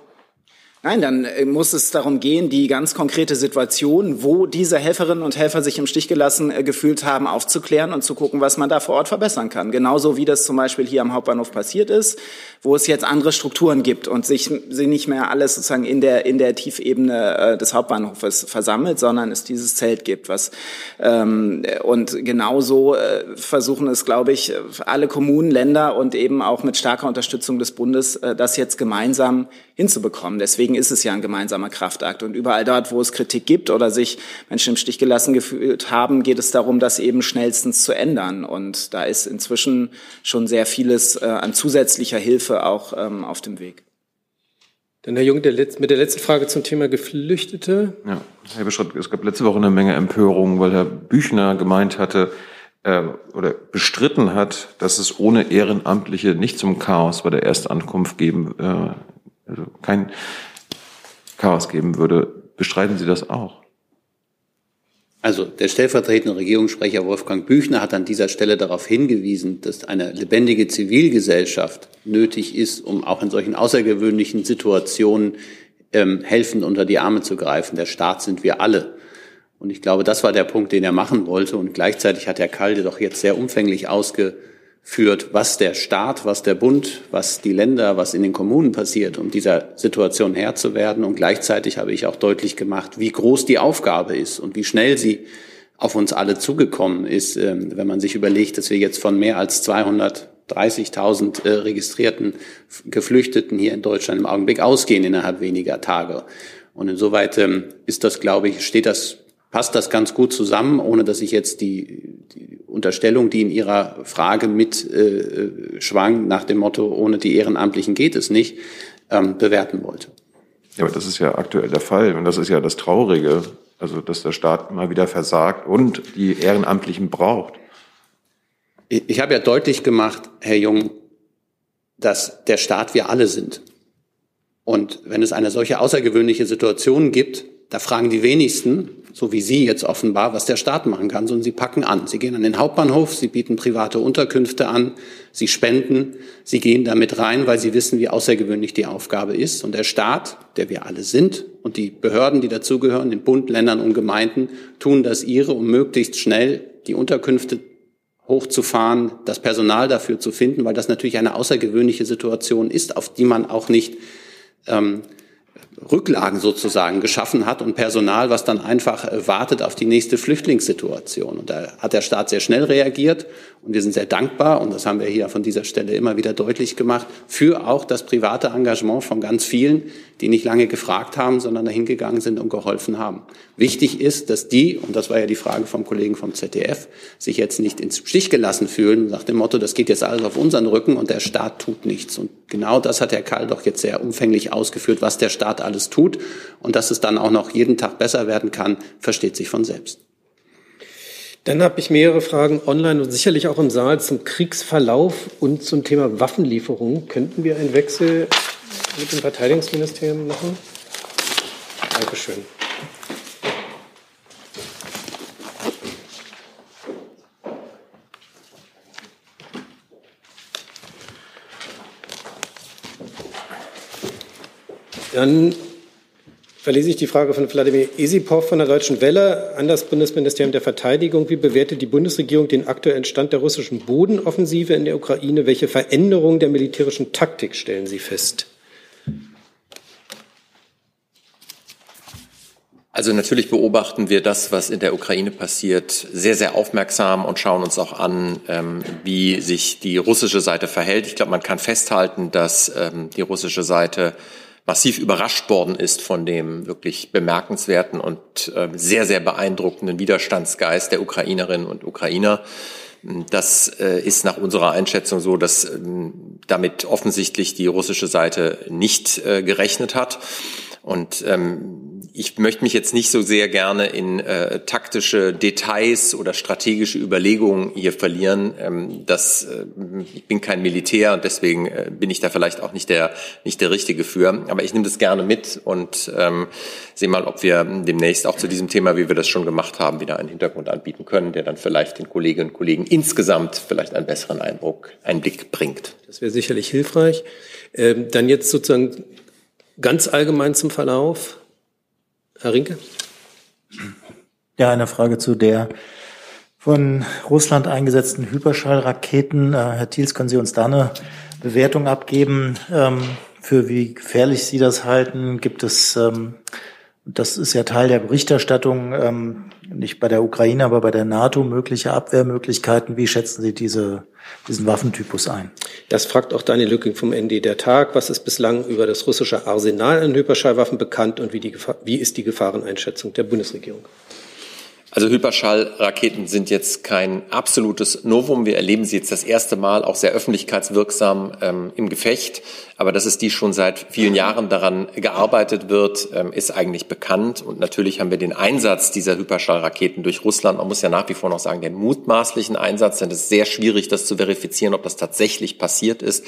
Nein, dann äh, muss es darum gehen, die ganz konkrete Situation, wo diese Helferinnen und Helfer sich im Stich gelassen äh, gefühlt haben, aufzuklären und zu gucken, was man da vor Ort verbessern kann. Genauso wie das zum Beispiel hier am Hauptbahnhof passiert ist, wo es jetzt andere Strukturen gibt und sich sie nicht mehr alles sozusagen in der in der Tiefebene äh, des Hauptbahnhofes versammelt, sondern es dieses Zelt gibt, was ähm, und genauso versuchen es, glaube ich, alle Kommunen, Länder und eben auch mit starker Unterstützung des Bundes, das jetzt gemeinsam hinzubekommen. Deswegen ist es ja ein gemeinsamer Kraftakt. Und überall dort, wo es Kritik gibt oder sich Menschen im Stich gelassen gefühlt haben, geht es darum, das eben schnellstens zu ändern. Und da ist inzwischen schon sehr vieles äh, an zusätzlicher Hilfe auch ähm, auf dem Weg. Dann Herr Jung der Letz-, mit der letzten Frage zum Thema Geflüchtete. Ja, Herr Beschott, es gab letzte Woche eine Menge Empörung, weil Herr Büchner gemeint hatte, äh, oder bestritten hat, dass es ohne Ehrenamtliche nicht zum Chaos bei der Erstankunft geben äh, also kein Chaos geben würde. Bestreiten Sie das auch? Also der stellvertretende Regierungssprecher Wolfgang Büchner hat an dieser Stelle darauf hingewiesen, dass eine lebendige Zivilgesellschaft nötig ist, um auch in solchen außergewöhnlichen Situationen ähm, helfend unter die Arme zu greifen. Der Staat sind wir alle. Und ich glaube, das war der Punkt, den er machen wollte. Und gleichzeitig hat Herr Kalde doch jetzt sehr umfänglich ausge führt, was der Staat, was der Bund, was die Länder, was in den Kommunen passiert, um dieser Situation Herr zu werden. Und gleichzeitig habe ich auch deutlich gemacht, wie groß die Aufgabe ist und wie schnell sie auf uns alle zugekommen ist, ähm, wenn man sich überlegt, dass wir jetzt von mehr als 230.000 äh, registrierten Geflüchteten hier in Deutschland im Augenblick ausgehen innerhalb weniger Tage. Und insoweit ähm, ist das, glaube ich, steht das passt das ganz gut zusammen, ohne dass ich jetzt die, die Unterstellung, die in Ihrer Frage mit äh, schwang, nach dem Motto, ohne die Ehrenamtlichen geht es nicht, ähm, bewerten wollte. Ja, aber das ist ja aktuell der Fall und das ist ja das Traurige, also dass der Staat immer wieder versagt und die Ehrenamtlichen braucht. Ich, ich habe ja deutlich gemacht, Herr Jung, dass der Staat wir alle sind. Und wenn es eine solche außergewöhnliche Situation gibt, da fragen die wenigsten, so wie Sie jetzt offenbar, was der Staat machen kann, sondern sie packen an. Sie gehen an den Hauptbahnhof, sie bieten private Unterkünfte an, sie spenden, sie gehen damit rein, weil sie wissen, wie außergewöhnlich die Aufgabe ist. Und der Staat, der wir alle sind, und die Behörden, die dazugehören, den Bund, Ländern und Gemeinden, tun das ihre, um möglichst schnell die Unterkünfte hochzufahren, das Personal dafür zu finden, weil das natürlich eine außergewöhnliche Situation ist, auf die man auch nicht ähm, Rücklagen sozusagen geschaffen hat und Personal, was dann einfach äh, wartet auf die nächste Flüchtlingssituation. Und da hat der Staat sehr schnell reagiert und wir sind sehr dankbar, und das haben wir hier von dieser Stelle immer wieder deutlich gemacht, für auch das private Engagement von ganz vielen, die nicht lange gefragt haben, sondern dahin gegangen sind und geholfen haben. Wichtig ist, dass die, und das war ja die Frage vom Kollegen vom ZDF, sich jetzt nicht ins Stich gelassen fühlen, nach dem Motto, das geht jetzt alles auf unseren Rücken und der Staat tut nichts. Und genau das hat Herr Karl doch jetzt sehr umfänglich ausgeführt, was der Staat alles tut. Und dass es dann auch noch jeden Tag besser werden kann, versteht sich von selbst. Dann habe ich mehrere Fragen online und sicherlich auch im Saal zum Kriegsverlauf und zum Thema Waffenlieferung. Könnten wir einen Wechsel mit dem Verteidigungsministerium machen? Dankeschön. Dann verlese ich die Frage von Wladimir Esipov von der Deutschen Welle an das Bundesministerium der Verteidigung. Wie bewertet die Bundesregierung den aktuellen Stand der russischen Bodenoffensive in der Ukraine? Welche Veränderungen der militärischen Taktik stellen Sie fest? Also natürlich beobachten wir das, was in der Ukraine passiert, sehr, sehr aufmerksam und schauen uns auch an, ähm, wie sich die russische Seite verhält. Ich glaube, man kann festhalten, dass ähm, die russische Seite massiv überrascht worden ist von dem wirklich bemerkenswerten und äh, sehr, sehr beeindruckenden Widerstandsgeist der Ukrainerinnen und Ukrainer. Das äh, ist nach unserer Einschätzung so, dass ähm, damit offensichtlich die russische Seite nicht äh, gerechnet hat. Und ähm, ich möchte mich jetzt nicht so sehr gerne in äh, taktische Details oder strategische Überlegungen hier verlieren. Ähm, das, äh, ich bin kein Militär und deswegen äh, bin ich da vielleicht auch nicht der, nicht der Richtige für. Aber ich nehme das gerne mit und ähm, sehe mal, ob wir demnächst auch zu diesem Thema, wie wir das schon gemacht haben, wieder einen Hintergrund anbieten können, der dann vielleicht den Kolleginnen und Kollegen insgesamt vielleicht einen besseren Eindruck, Einblick bringt. Das wäre sicherlich hilfreich. Ähm, dann jetzt sozusagen Ganz allgemein zum Verlauf. Herr Rinke? Ja, eine Frage zu der von Russland eingesetzten Hyperschallraketen. Äh, Herr Thiels, können Sie uns da eine Bewertung abgeben, ähm, für wie gefährlich Sie das halten? Gibt es, ähm, das ist ja Teil der Berichterstattung, ähm, nicht bei der Ukraine, aber bei der NATO, mögliche Abwehrmöglichkeiten. Wie schätzen Sie diese diesen Waffentypus ein. Das fragt auch Daniel Lücking vom ND der Tag. Was ist bislang über das russische Arsenal an Hyperschallwaffen bekannt und wie, die, wie ist die Gefahreneinschätzung der Bundesregierung? Also Hyperschallraketen sind jetzt kein absolutes Novum. Wir erleben sie jetzt das erste Mal auch sehr öffentlichkeitswirksam ähm, im Gefecht. Aber dass es die schon seit vielen Jahren daran gearbeitet wird, ähm, ist eigentlich bekannt. Und natürlich haben wir den Einsatz dieser Hyperschallraketen durch Russland, man muss ja nach wie vor noch sagen, den mutmaßlichen Einsatz, denn es ist sehr schwierig, das zu verifizieren, ob das tatsächlich passiert ist,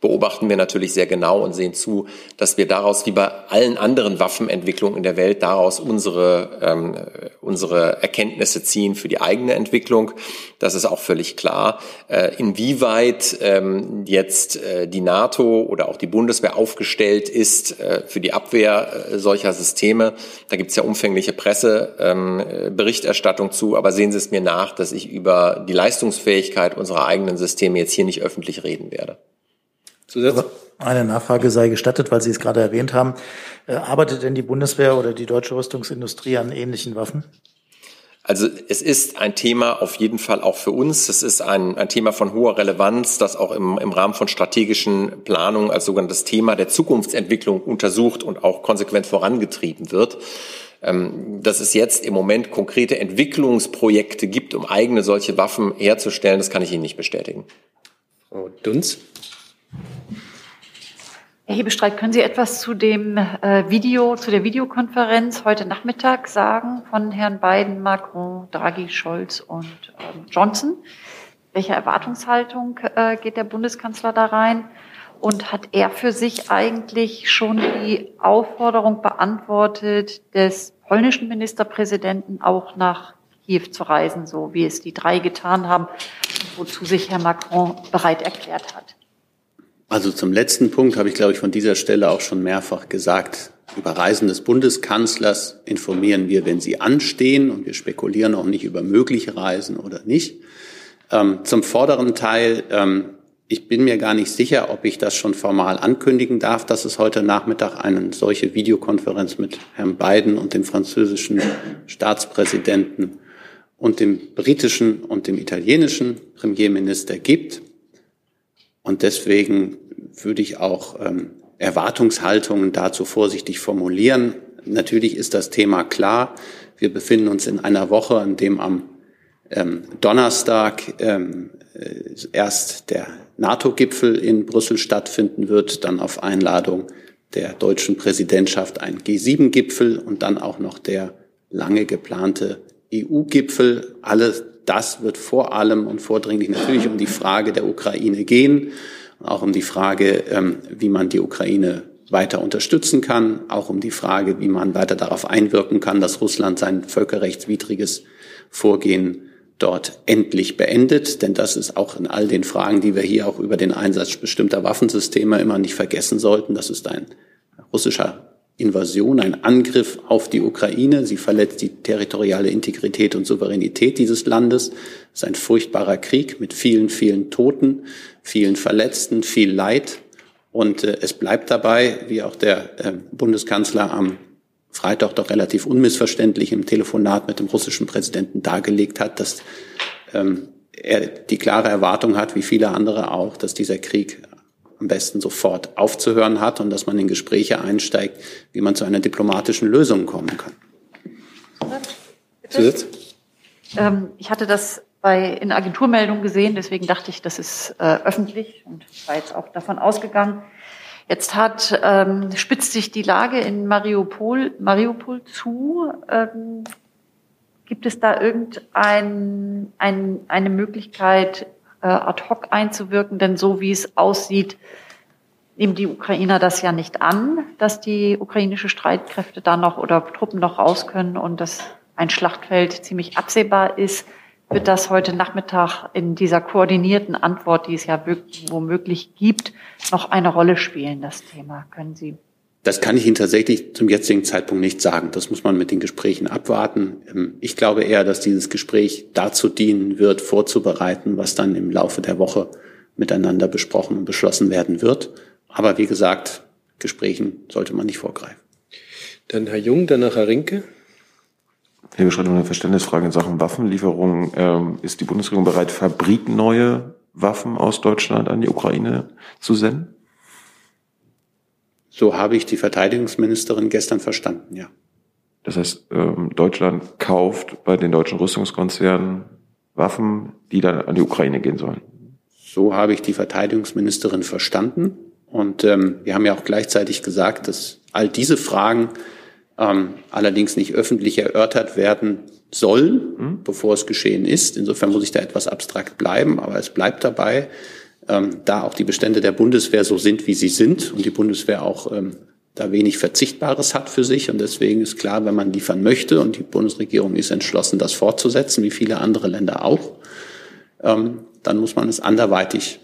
beobachten wir natürlich sehr genau und sehen zu, dass wir daraus, wie bei allen anderen Waffenentwicklungen in der Welt, daraus unsere, ähm, unsere Erkenntnisse ziehen für die eigene Entwicklung. Das ist auch völlig klar. Äh, inwieweit ähm, jetzt äh, die NATO oder auch die Bundeswehr aufgestellt ist äh, für die Abwehr äh, solcher Systeme, da gibt es ja umfängliche Presseberichterstattung ähm, zu, aber sehen Sie es mir nach, dass ich über die Leistungsfähigkeit unserer eigenen Systeme jetzt hier nicht öffentlich reden werde. Eine Nachfrage sei gestattet, weil Sie es gerade erwähnt haben. Äh, arbeitet denn die Bundeswehr oder die deutsche Rüstungsindustrie an ähnlichen Waffen? Also es ist ein Thema auf jeden Fall auch für uns. Es ist ein, ein Thema von hoher Relevanz, das auch im, im Rahmen von strategischen Planungen als sogenanntes Thema der Zukunftsentwicklung untersucht und auch konsequent vorangetrieben wird. Ähm, dass es jetzt im Moment konkrete Entwicklungsprojekte gibt, um eigene solche Waffen herzustellen, das kann ich Ihnen nicht bestätigen. Frau Dunz? Herr Hebestreit, können Sie etwas zu dem äh, Video, zu der Videokonferenz heute Nachmittag sagen von Herrn Biden, Macron, Draghi, Scholz und ähm, Johnson? Welche Erwartungshaltung äh, geht der Bundeskanzler da rein? Und hat er für sich eigentlich schon die Aufforderung beantwortet des polnischen Ministerpräsidenten auch nach Kiew zu reisen, so wie es die drei getan haben, wozu sich Herr Macron bereit erklärt hat? Also zum letzten Punkt habe ich, glaube ich, von dieser Stelle auch schon mehrfach gesagt. Über Reisen des Bundeskanzlers informieren wir, wenn sie anstehen, und wir spekulieren auch nicht über mögliche Reisen oder nicht. Ähm, zum vorderen Teil, ähm, ich bin mir gar nicht sicher, ob ich das schon formal ankündigen darf, dass es heute Nachmittag eine solche Videokonferenz mit Herrn Biden und dem französischen Staatspräsidenten und dem britischen und dem italienischen Premierminister gibt. Und deswegen würde ich auch ähm, Erwartungshaltungen dazu vorsichtig formulieren. Natürlich ist das Thema klar. Wir befinden uns in einer Woche, an dem am ähm, Donnerstag ähm, äh, erst der NATO-Gipfel in Brüssel stattfinden wird, dann auf Einladung der deutschen Präsidentschaft ein G7-Gipfel und dann auch noch der lange geplante EU-Gipfel. Alles das wird vor allem und vordringlich natürlich um die Frage der Ukraine gehen, auch um die Frage, ähm, wie man die Ukraine weiter unterstützen kann, auch um die Frage, wie man weiter darauf einwirken kann, dass Russland sein völkerrechtswidriges Vorgehen dort endlich beendet. Denn das ist auch in all den Fragen, die wir hier auch über den Einsatz bestimmter Waffensysteme immer nicht vergessen sollten. Das ist ein russischer Invasion, ein Angriff auf die Ukraine. Sie verletzt die territoriale Integrität und Souveränität dieses Landes. Es ist ein furchtbarer Krieg mit vielen, vielen Toten, vielen Verletzten, viel Leid. Und äh, es bleibt dabei, wie auch der äh, Bundeskanzler am Freitag doch relativ unmissverständlich im Telefonat mit dem russischen Präsidenten dargelegt hat, dass ähm, er die klare Erwartung hat, wie viele andere auch, dass dieser Krieg am besten sofort aufzuhören hat und dass man in Gespräche einsteigt, wie man zu einer diplomatischen Lösung kommen kann. Zusatz? Ähm, ich hatte das bei, in Agenturmeldungen gesehen, deswegen dachte ich, das ist äh, öffentlich und war jetzt auch davon ausgegangen. Jetzt hat, ähm, spitzt sich die Lage in Mariupol, Mariupol zu. Ähm, gibt es da irgendein, ein, eine Möglichkeit, äh, ad hoc einzuwirken? Denn so wie es aussieht, nehmen die Ukrainer das ja nicht an, dass die ukrainische Streitkräfte da noch oder Truppen noch raus können und dass ein Schlachtfeld ziemlich absehbar ist wird das heute Nachmittag in dieser koordinierten Antwort, die es ja womöglich gibt, noch eine Rolle spielen, das Thema? Können Sie das kann ich Ihnen tatsächlich zum jetzigen Zeitpunkt nicht sagen. Das muss man mit den Gesprächen abwarten. Ähm, ich glaube eher, dass dieses Gespräch dazu dienen wird, vorzubereiten, was dann im Laufe der Woche miteinander besprochen und beschlossen werden wird. Aber wie gesagt, Gesprächen sollte man nicht vorgreifen. Dann Herr Jung, danach Herr Rinke. Herr Beschreibung eine Verständnisfrage in Sachen Waffenlieferung. Ähm, ist die Bundesregierung bereit, fabrikneue Waffen aus Deutschland an die Ukraine zu senden? So habe ich die Verteidigungsministerin gestern verstanden, ja. Das heißt, ähm, Deutschland kauft bei den deutschen Rüstungskonzernen Waffen, die dann an die Ukraine gehen sollen. So habe ich die Verteidigungsministerin verstanden. Und ähm, wir haben ja auch gleichzeitig gesagt, dass all diese Fragen ähm, allerdings nicht öffentlich erörtert werden sollen, mhm. bevor es geschehen ist. Insofern muss ich da etwas abstrakt bleiben, aber es bleibt dabei, ähm, da auch die Bestände der Bundeswehr so sind, wie sie sind und die Bundeswehr auch ähm, da wenig Verzichtbares hat für sich. Und deswegen ist klar, wenn man liefern möchte und die Bundesregierung ist entschlossen, das fortzusetzen, wie viele andere Länder auch, ähm, dann muss man es anderweitig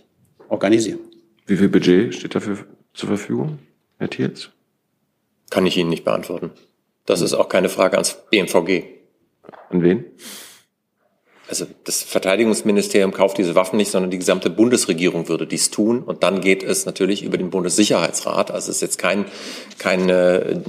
organisieren. Wie viel Budget steht dafür zur Verfügung, Herr Thiels? Kann ich Ihnen nicht beantworten. Das ist auch keine Frage ans BMVG. An wen? Also das Verteidigungsministerium kauft diese Waffen nicht, sondern die gesamte Bundesregierung würde dies tun. Und dann geht es natürlich über den Bundessicherheitsrat. Also es ist jetzt kein, keine äh,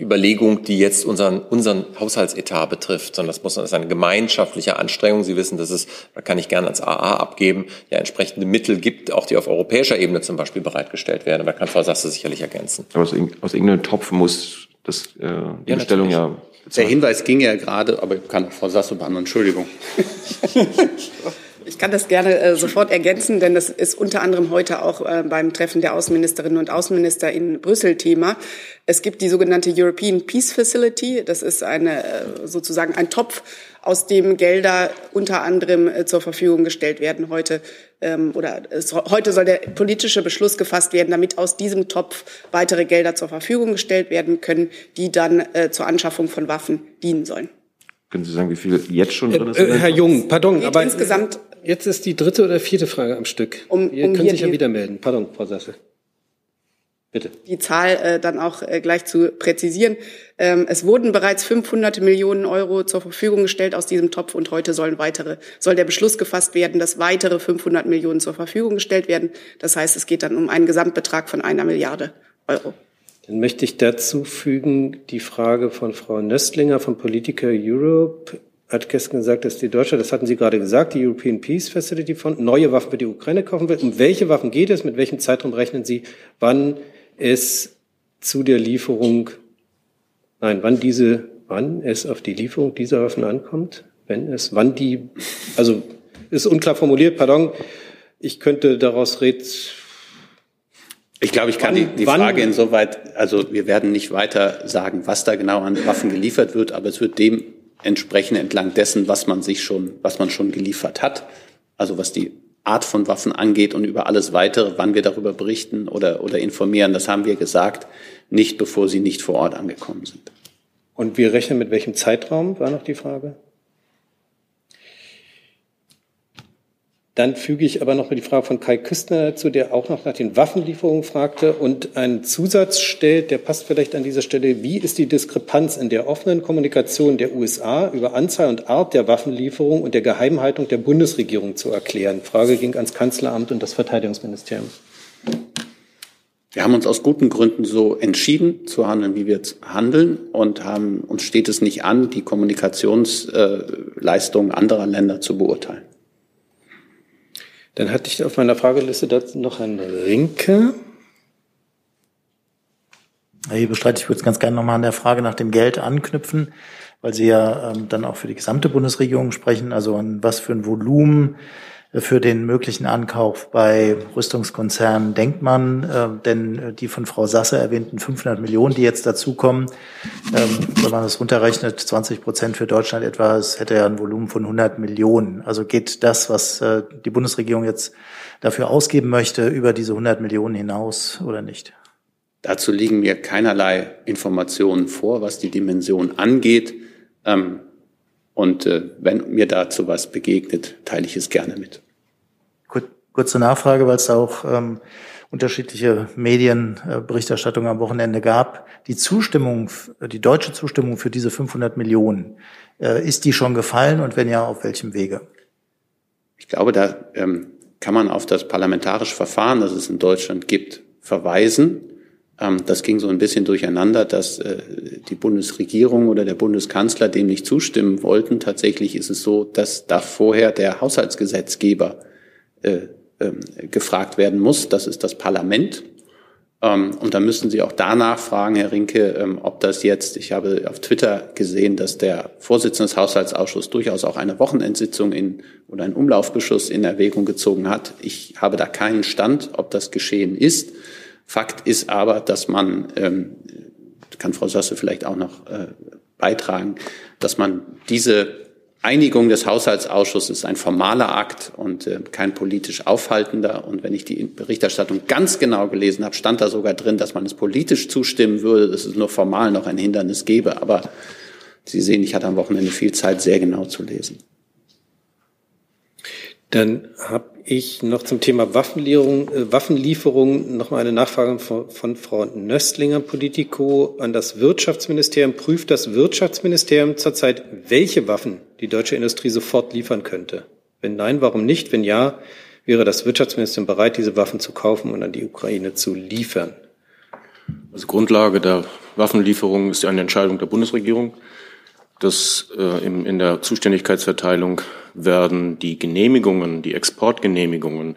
Überlegung, die jetzt unseren, unseren Haushaltsetat betrifft, sondern das muss das ist eine gemeinschaftliche Anstrengung. Sie wissen, dass es, da kann ich gerne ans AA abgeben, ja entsprechende Mittel gibt, auch die auf europäischer Ebene zum Beispiel bereitgestellt werden. Da kann Frau Sasse sicherlich ergänzen. Aber aus, aus irgendeinem Topf muss das, äh, die ja, Bestellung ja der Hinweis ging ja gerade, aber ich kann Frau Sasso beantworten, Entschuldigung. Ich kann das gerne äh, sofort ergänzen, denn das ist unter anderem heute auch äh, beim Treffen der Außenministerinnen und Außenminister in Brüssel Thema. Es gibt die sogenannte European Peace Facility. Das ist eine, äh, sozusagen ein Topf, aus dem Gelder unter anderem äh, zur Verfügung gestellt werden heute. Ähm, oder es, heute soll der politische Beschluss gefasst werden, damit aus diesem Topf weitere Gelder zur Verfügung gestellt werden können, die dann äh, zur Anschaffung von Waffen dienen sollen. Können Sie sagen, wie viel jetzt schon drin ist? Äh, Herr Jung, pardon, aber insgesamt jetzt ist die dritte oder vierte Frage am Stück. Um, um Ihr könnt sich ja wieder melden. Pardon, Frau Sasse. Bitte. Die Zahl äh, dann auch äh, gleich zu präzisieren. Ähm, es wurden bereits 500 Millionen Euro zur Verfügung gestellt aus diesem Topf und heute sollen weitere, soll der Beschluss gefasst werden, dass weitere 500 Millionen zur Verfügung gestellt werden. Das heißt, es geht dann um einen Gesamtbetrag von einer Milliarde Euro. Dann möchte ich dazu fügen die Frage von Frau Nöstlinger von Politiker Europe hat gestern gesagt, dass die Deutsche, das hatten Sie gerade gesagt, die European Peace Facility Fund neue Waffen für die Ukraine kaufen will. Um welche Waffen geht es? Mit welchem Zeitraum rechnen Sie? Wann es zu der Lieferung, nein, wann diese, wann es auf die Lieferung dieser Waffen ankommt, wenn es, wann die, also ist unklar formuliert, pardon, ich könnte daraus reden. Ich glaube, ich kann wann, die, die Frage insoweit, also wir werden nicht weiter sagen, was da genau an Waffen geliefert wird, aber es wird dem entsprechen entlang dessen, was man sich schon, was man schon geliefert hat. Also was die Art von Waffen angeht und über alles weitere, wann wir darüber berichten oder, oder informieren, das haben wir gesagt, nicht bevor sie nicht vor Ort angekommen sind. Und wir rechnen mit welchem Zeitraum, war noch die Frage? Dann füge ich aber noch mal die Frage von Kai Küstner dazu, der auch noch nach den Waffenlieferungen fragte und einen Zusatz stellt, der passt vielleicht an dieser Stelle. Wie ist die Diskrepanz in der offenen Kommunikation der USA über Anzahl und Art der Waffenlieferung und der Geheimhaltung der Bundesregierung zu erklären? Frage ging ans Kanzleramt und das Verteidigungsministerium. Wir haben uns aus guten Gründen so entschieden zu handeln, wie wir jetzt handeln und haben, uns steht es nicht an, die Kommunikationsleistungen anderer Länder zu beurteilen. Dann hatte ich auf meiner Frageliste dazu noch Herrn Rinke. Herr Hebestreit, ich würde ganz gerne nochmal an der Frage nach dem Geld anknüpfen, weil Sie ja ähm, dann auch für die gesamte Bundesregierung sprechen. Also an was für ein Volumen für den möglichen Ankauf bei Rüstungskonzernen denkt man? Äh, denn äh, die von Frau Sasse erwähnten 500 Millionen, die jetzt dazukommen, ähm, wenn man das runterrechnet, 20 Prozent für Deutschland etwa, es hätte ja ein Volumen von 100 Millionen. Also geht das, was äh, die Bundesregierung jetzt dafür ausgeben möchte, über diese 100 Millionen hinaus oder nicht? Dazu liegen mir keinerlei Informationen vor, was die Dimension angeht. Ähm, und wenn mir dazu was begegnet, teile ich es gerne mit. Kurze Nachfrage, weil es da auch ähm, unterschiedliche Medienberichterstattungen am Wochenende gab. Die Zustimmung, die deutsche Zustimmung für diese 500 Millionen, äh, ist die schon gefallen und wenn ja, auf welchem Wege? Ich glaube, da ähm, kann man auf das parlamentarische Verfahren, das es in Deutschland gibt, verweisen. Ähm, das ging so ein bisschen durcheinander, dass äh, die Bundesregierung oder der Bundeskanzler dem nicht zustimmen wollten. Tatsächlich ist es so, dass da vorher der Haushaltsgesetzgeber äh, ähm, gefragt werden muss. Das ist das Parlament. Ähm, und da müssen Sie auch danach fragen, Herr Rinke, ob das jetzt, ich habe auf Twitter gesehen, dass der Vorsitzende des Haushaltsausschusses durchaus auch eine Wochenendsitzung in, oder einen Umlaufbeschuss in Erwägung gezogen hat. Ich habe da keinen Stand, ob das geschehen ist. Fakt ist aber, dass man, ähm, kann Frau Sasse vielleicht auch noch äh, beitragen, dass man diese Einigung des Haushaltsausschusses ein formaler Akt und äh, kein politisch aufhaltender. Und wenn ich die Berichterstattung ganz genau gelesen habe, stand da sogar drin, dass man es politisch zustimmen würde, dass es nur formal noch ein Hindernis gäbe. Aber Sie sehen, ich hatte am Wochenende viel Zeit, sehr genau zu lesen. Dann habe ich noch zum Thema Waffenlieferung, äh, Waffenlieferung noch mal eine Nachfrage von, von Frau Nöstlinger, Politico, an das Wirtschaftsministerium. Prüft das Wirtschaftsministerium zurzeit, welche Waffen die deutsche Industrie sofort liefern könnte? Wenn nein, warum nicht? Wenn ja, wäre das Wirtschaftsministerium bereit, diese Waffen zu kaufen und an die Ukraine zu liefern? Also Grundlage der Waffenlieferung ist eine Entscheidung der Bundesregierung. Das äh, im, in der Zuständigkeitsverteilung werden die Genehmigungen, die Exportgenehmigungen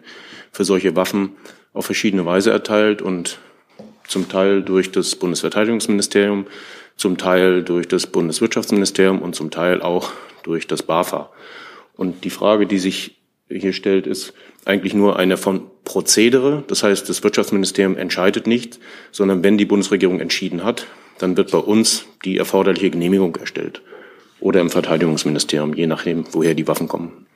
für solche Waffen auf verschiedene Weise erteilt und zum Teil durch das Bundesverteidigungsministerium, zum Teil durch das Bundeswirtschaftsministerium und zum Teil auch durch das BAFA. Und die Frage, die sich hier stellt, ist eigentlich nur eine von Prozedere. Das heißt, das Wirtschaftsministerium entscheidet nicht, sondern wenn die Bundesregierung entschieden hat, dann wird bei uns die erforderliche Genehmigung erstellt oder im Verteidigungsministerium, je nachdem, woher die Waffen kommen.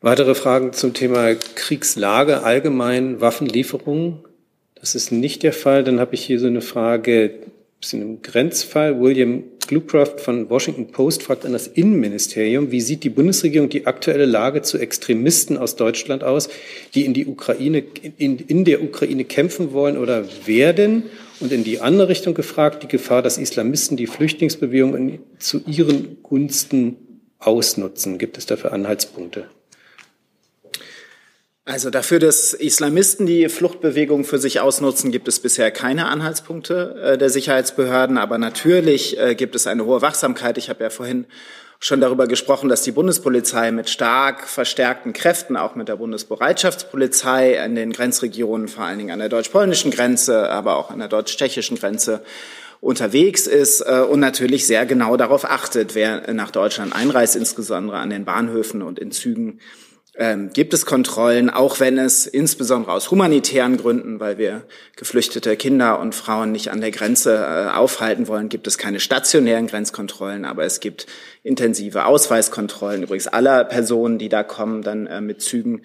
Weitere Fragen zum Thema Kriegslage, allgemein Waffenlieferungen? Das ist nicht der Fall. Dann habe ich hier so eine Frage, ein bisschen im Grenzfall. William Glucraft von Washington Post fragt an das Innenministerium, wie sieht die Bundesregierung die aktuelle Lage zu Extremisten aus Deutschland aus, die in die Ukraine, in, in der Ukraine kämpfen wollen oder werden? Und in die andere Richtung gefragt, die Gefahr, dass Islamisten die Flüchtlingsbewegung zu ihren Gunsten ausnutzen. Gibt es dafür Anhaltspunkte? Also dafür, dass Islamisten die Fluchtbewegung für sich ausnutzen, gibt es bisher keine Anhaltspunkte äh, der Sicherheitsbehörden. Aber natürlich äh, gibt es eine hohe Wachsamkeit. Ich habe ja vorhin schon darüber gesprochen, dass die Bundespolizei mit stark verstärkten Kräften, auch mit der Bundesbereitschaftspolizei in den Grenzregionen, vor allen Dingen an der deutsch-polnischen Grenze, aber auch an der deutsch-tschechischen Grenze, unterwegs ist äh, und natürlich sehr genau darauf achtet, wer nach Deutschland einreist, insbesondere an den Bahnhöfen und in Zügen ähm, gibt es Kontrollen, auch wenn es insbesondere aus humanitären Gründen, weil wir geflüchtete Kinder und Frauen nicht an der Grenze äh, aufhalten wollen, gibt es keine stationären Grenzkontrollen, aber es gibt intensive Ausweiskontrollen, übrigens aller Personen, die da kommen, dann äh, mit Zügen.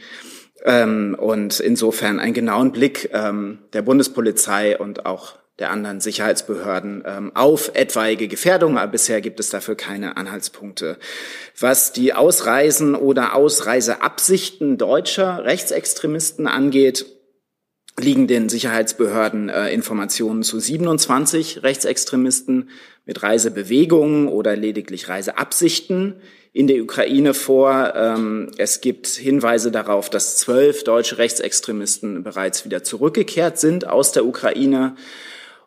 Ähm, und insofern einen genauen Blick ähm, der Bundespolizei und auch der anderen Sicherheitsbehörden ähm, auf etwaige Gefährdungen, aber bisher gibt es dafür keine Anhaltspunkte. Was die Ausreisen oder Ausreiseabsichten deutscher Rechtsextremisten angeht, liegen den Sicherheitsbehörden äh, Informationen zu 27 Rechtsextremisten mit Reisebewegungen oder lediglich Reiseabsichten in der Ukraine vor. Ähm, es gibt Hinweise darauf, dass zwölf deutsche Rechtsextremisten bereits wieder zurückgekehrt sind aus der Ukraine.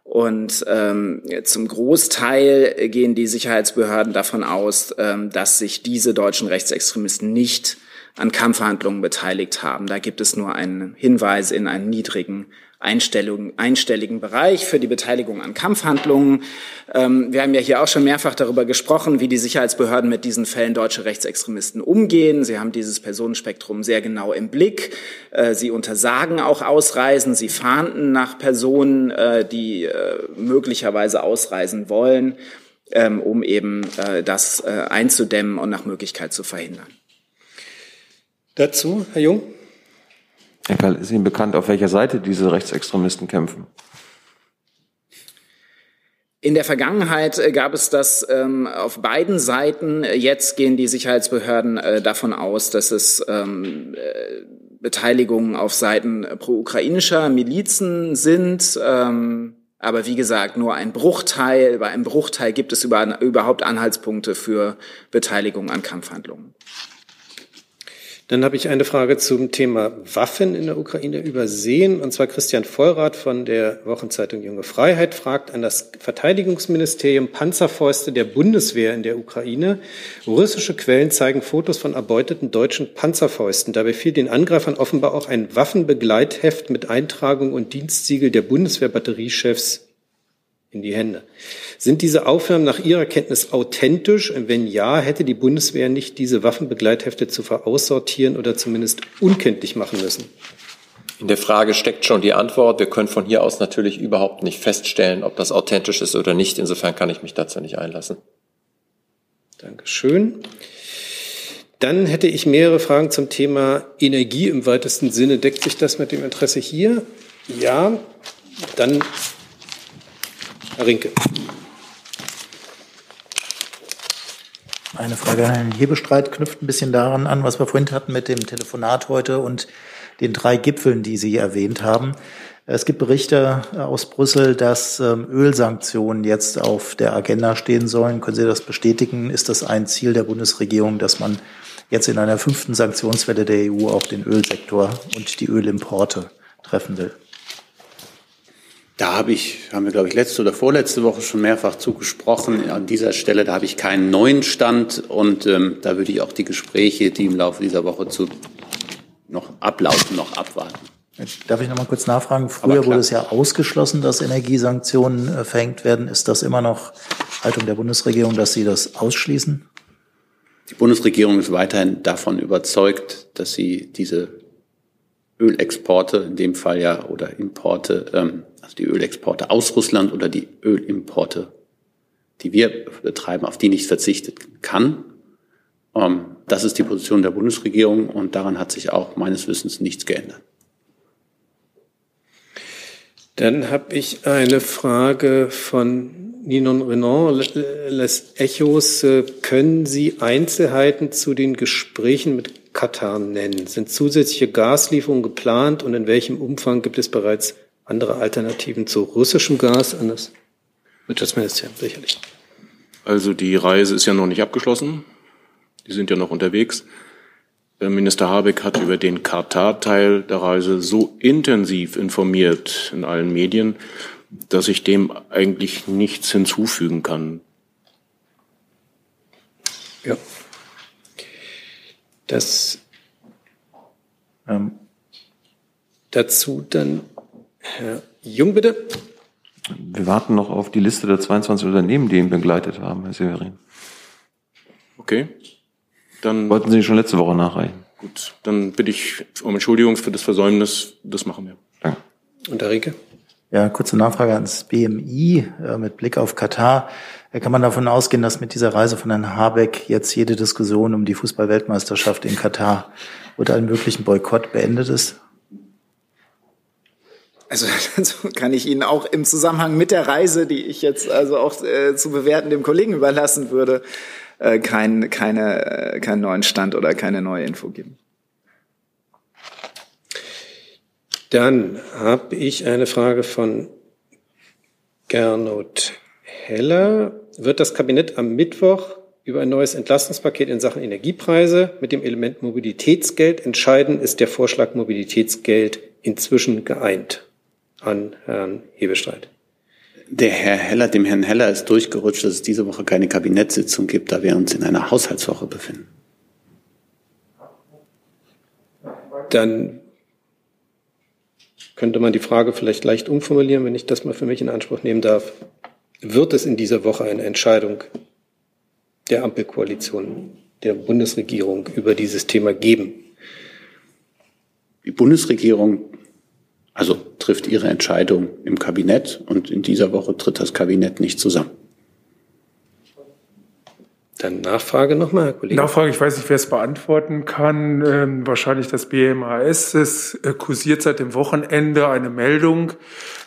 Und ähm, zum Großteil gehen die Sicherheitsbehörden davon aus, ähm, dass sich diese deutschen Rechtsextremisten nicht an Kampfverhandlungen beteiligt haben. Da gibt es nur einen Hinweis in einen niedrigen einstelligen Bereich für die Beteiligung an Kampfhandlungen. Ähm, wir haben ja hier auch schon mehrfach darüber gesprochen, wie die Sicherheitsbehörden mit diesen Fällen deutsche Rechtsextremisten umgehen. Sie haben dieses Personenspektrum sehr genau im Blick. Äh, sie untersagen auch Ausreisen. Sie fahnden nach Personen, äh, die äh, möglicherweise ausreisen wollen, ähm, um eben das einzudämmen und nach Möglichkeit zu verhindern. Dazu, Herr Jung? Herr Karl, ist Ihnen bekannt, auf welcher Seite diese Rechtsextremisten kämpfen? In der Vergangenheit äh, gab es das ähm, auf beiden Seiten. Jetzt gehen die Sicherheitsbehörden äh, davon aus, dass es ähm, äh, Beteiligungen auf Seiten pro-ukrainischer Milizen sind. Ähm, aber wie gesagt, nur ein Bruchteil. Bei einem Bruchteil gibt es über, überhaupt Anhaltspunkte für Beteiligung an Kampfhandlungen. Dann habe ich eine Frage zum Thema Waffen in der Ukraine übersehen. Und zwar Christian Vollrath von der Wochenzeitung Junge Freiheit fragt an das Verteidigungsministerium Panzerfäuste der Bundeswehr in der Ukraine. Russische Quellen zeigen Fotos von erbeuteten deutschen Panzerfäusten. Dabei fiel den Angreifern offenbar auch ein Waffenbegleitheft mit Eintragung und Dienstsiegel der Bundeswehr-Batteriechefs in die Hände. Sind diese Aufnahmen nach Ihrer Kenntnis authentisch? Und wenn ja, hätte die Bundeswehr nicht diese Waffenbegleithefte zu veraussortieren oder zumindest unkenntlich machen müssen? In der Frage steckt schon die Antwort. Wir können von hier aus natürlich überhaupt nicht feststellen, ob das authentisch ist oder nicht. Insofern kann ich mich dazu nicht einlassen. Dankeschön. Dann hätte ich mehrere Fragen zum Thema Energie im weitesten Sinne. Deckt sich das mit dem Interesse hier? Ja. Dann Herr Rinke. Eine Frage an Herrn Hebestreit knüpft ein bisschen daran an, was wir vorhin hatten mit dem Telefonat heute und den drei Gipfeln, die Sie erwähnt haben. Es gibt Berichte aus Brüssel, dass ähm, Ölsanktionen jetzt auf der Agenda stehen sollen. Können Sie das bestätigen? Ist das ein Ziel der Bundesregierung, dass man jetzt in einer fünften Sanktionswelle der EU auch den Ölsektor und die Ölimporte treffen will? Da habe ich, haben wir, glaube ich, letzte oder vorletzte Woche schon mehrfach zugesprochen. An dieser Stelle, da habe ich keinen neuen Stand und ähm, da würde ich auch die Gespräche, die im Laufe dieser Woche zu noch ablaufen, noch abwarten. Darf ich noch mal kurz nachfragen? Früher wurde es ja ausgeschlossen, dass Energiesanktionen äh, verhängt werden. Ist das immer noch Haltung der Bundesregierung, dass Sie das ausschließen? Die Bundesregierung ist weiterhin davon überzeugt, dass sie diese Ölexporte, in dem Fall ja, oder Importe, ähm, also die Ölexporte aus Russland oder die Ölimporte, die wir betreiben, auf die nicht verzichtet kann. Ähm, das ist die Position der Bundesregierung und daran hat sich auch meines Wissens nichts geändert. Dann habe ich eine Frage von Ninon Renan, Les Echos. Können Sie Einzelheiten zu den Gesprächen mit Katar nennen? Sind zusätzliche Gaslieferungen geplant und in welchem Umfang gibt es bereits andere Alternativen zu russischem Gas an das Wirtschaftsministerium sicherlich. Also die Reise ist ja noch nicht abgeschlossen. Die sind ja noch unterwegs. Minister Habeck hat über den Katar-Teil der Reise so intensiv informiert in allen Medien, dass ich dem eigentlich nichts hinzufügen kann. Ja. Das ähm, dazu dann Herr Jung, bitte. Wir warten noch auf die Liste der 22 Unternehmen, die ihn begleitet haben, Herr Severin. Okay. Dann wollten Sie schon letzte Woche nachreichen. Gut, dann bitte ich um Entschuldigung für das Versäumnis. Das machen wir. Danke. Und Herr Rieke? Ja, kurze Nachfrage ans BMI äh, mit Blick auf Katar. Kann man davon ausgehen, dass mit dieser Reise von Herrn Habeck jetzt jede Diskussion um die Fußballweltmeisterschaft in Katar oder einen möglichen Boykott beendet ist? Also dazu kann ich Ihnen auch im Zusammenhang mit der Reise, die ich jetzt also auch äh, zu bewerten dem Kollegen überlassen würde, äh, kein, keine, äh, keinen neuen Stand oder keine neue Info geben. Dann habe ich eine Frage von Gernot Heller. Wird das Kabinett am Mittwoch über ein neues Entlastungspaket in Sachen Energiepreise mit dem Element Mobilitätsgeld entscheiden? Ist der Vorschlag Mobilitätsgeld inzwischen geeint? an Herrn Hebestreit. Der Herr Heller, dem Herrn Heller ist durchgerutscht, dass es diese Woche keine Kabinettssitzung gibt, da wir uns in einer Haushaltswoche befinden. Dann könnte man die Frage vielleicht leicht umformulieren, wenn ich das mal für mich in Anspruch nehmen darf. Wird es in dieser Woche eine Entscheidung der Ampelkoalition, der Bundesregierung über dieses Thema geben? Die Bundesregierung also trifft ihre Entscheidung im Kabinett und in dieser Woche tritt das Kabinett nicht zusammen. Dann Nachfrage nochmal, Herr Kollege. Nachfrage, ich weiß nicht, wer es beantworten kann. Ähm, wahrscheinlich das BMAS. Es äh, kursiert seit dem Wochenende eine Meldung,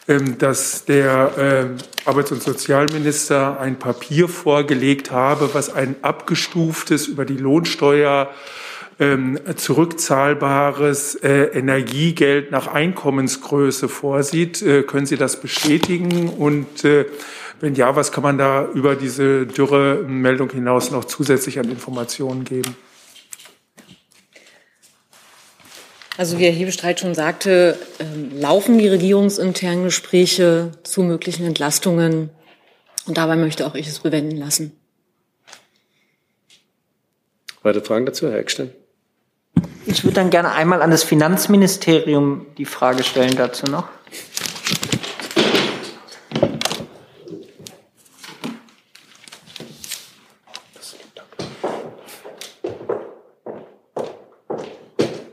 ähm, dass der ähm, Arbeits- und Sozialminister ein Papier vorgelegt habe, was ein abgestuftes über die Lohnsteuer ähm, zurückzahlbares äh, Energiegeld nach Einkommensgröße vorsieht. Äh, können Sie das bestätigen? Und äh, wenn ja, was kann man da über diese Dürre-Meldung hinaus noch zusätzlich an Informationen geben? Also wie Herr Hebestreit schon sagte, ähm, laufen die regierungsinternen Gespräche zu möglichen Entlastungen. Und dabei möchte auch ich es bewenden lassen. Weitere Fragen dazu, Herr Eckstein? Ich würde dann gerne einmal an das Finanzministerium die Frage stellen dazu noch.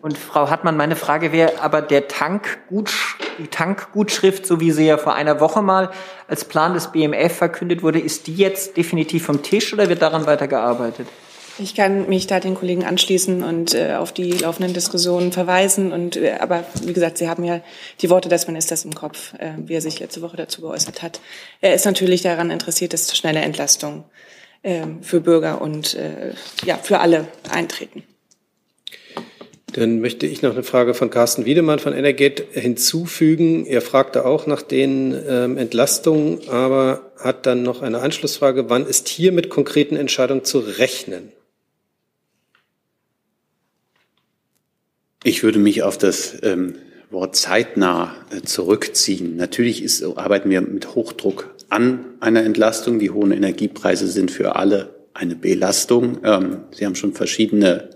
Und Frau Hartmann, meine Frage wäre aber der Tankgutsch die Tankgutschrift, so wie sie ja vor einer Woche mal als Plan des BMF verkündet wurde, ist die jetzt definitiv vom Tisch oder wird daran weitergearbeitet? Ich kann mich da den Kollegen anschließen und äh, auf die laufenden Diskussionen verweisen. Und, äh, aber wie gesagt, Sie haben ja die Worte des Ministers im Kopf, äh, wie er sich letzte Woche dazu geäußert hat. Er ist natürlich daran interessiert, dass schnelle Entlastung äh, für Bürger und äh, ja, für alle eintreten. Dann möchte ich noch eine Frage von Carsten Wiedemann von Energet hinzufügen. Er fragte auch nach den ähm, Entlastungen, aber hat dann noch eine Anschlussfrage. Wann ist hier mit konkreten Entscheidungen zu rechnen? Ich würde mich auf das ähm, Wort zeitnah äh, zurückziehen. Natürlich ist, arbeiten wir mit Hochdruck an einer Entlastung. Die hohen Energiepreise sind für alle eine Belastung. Ähm, Sie haben schon verschiedene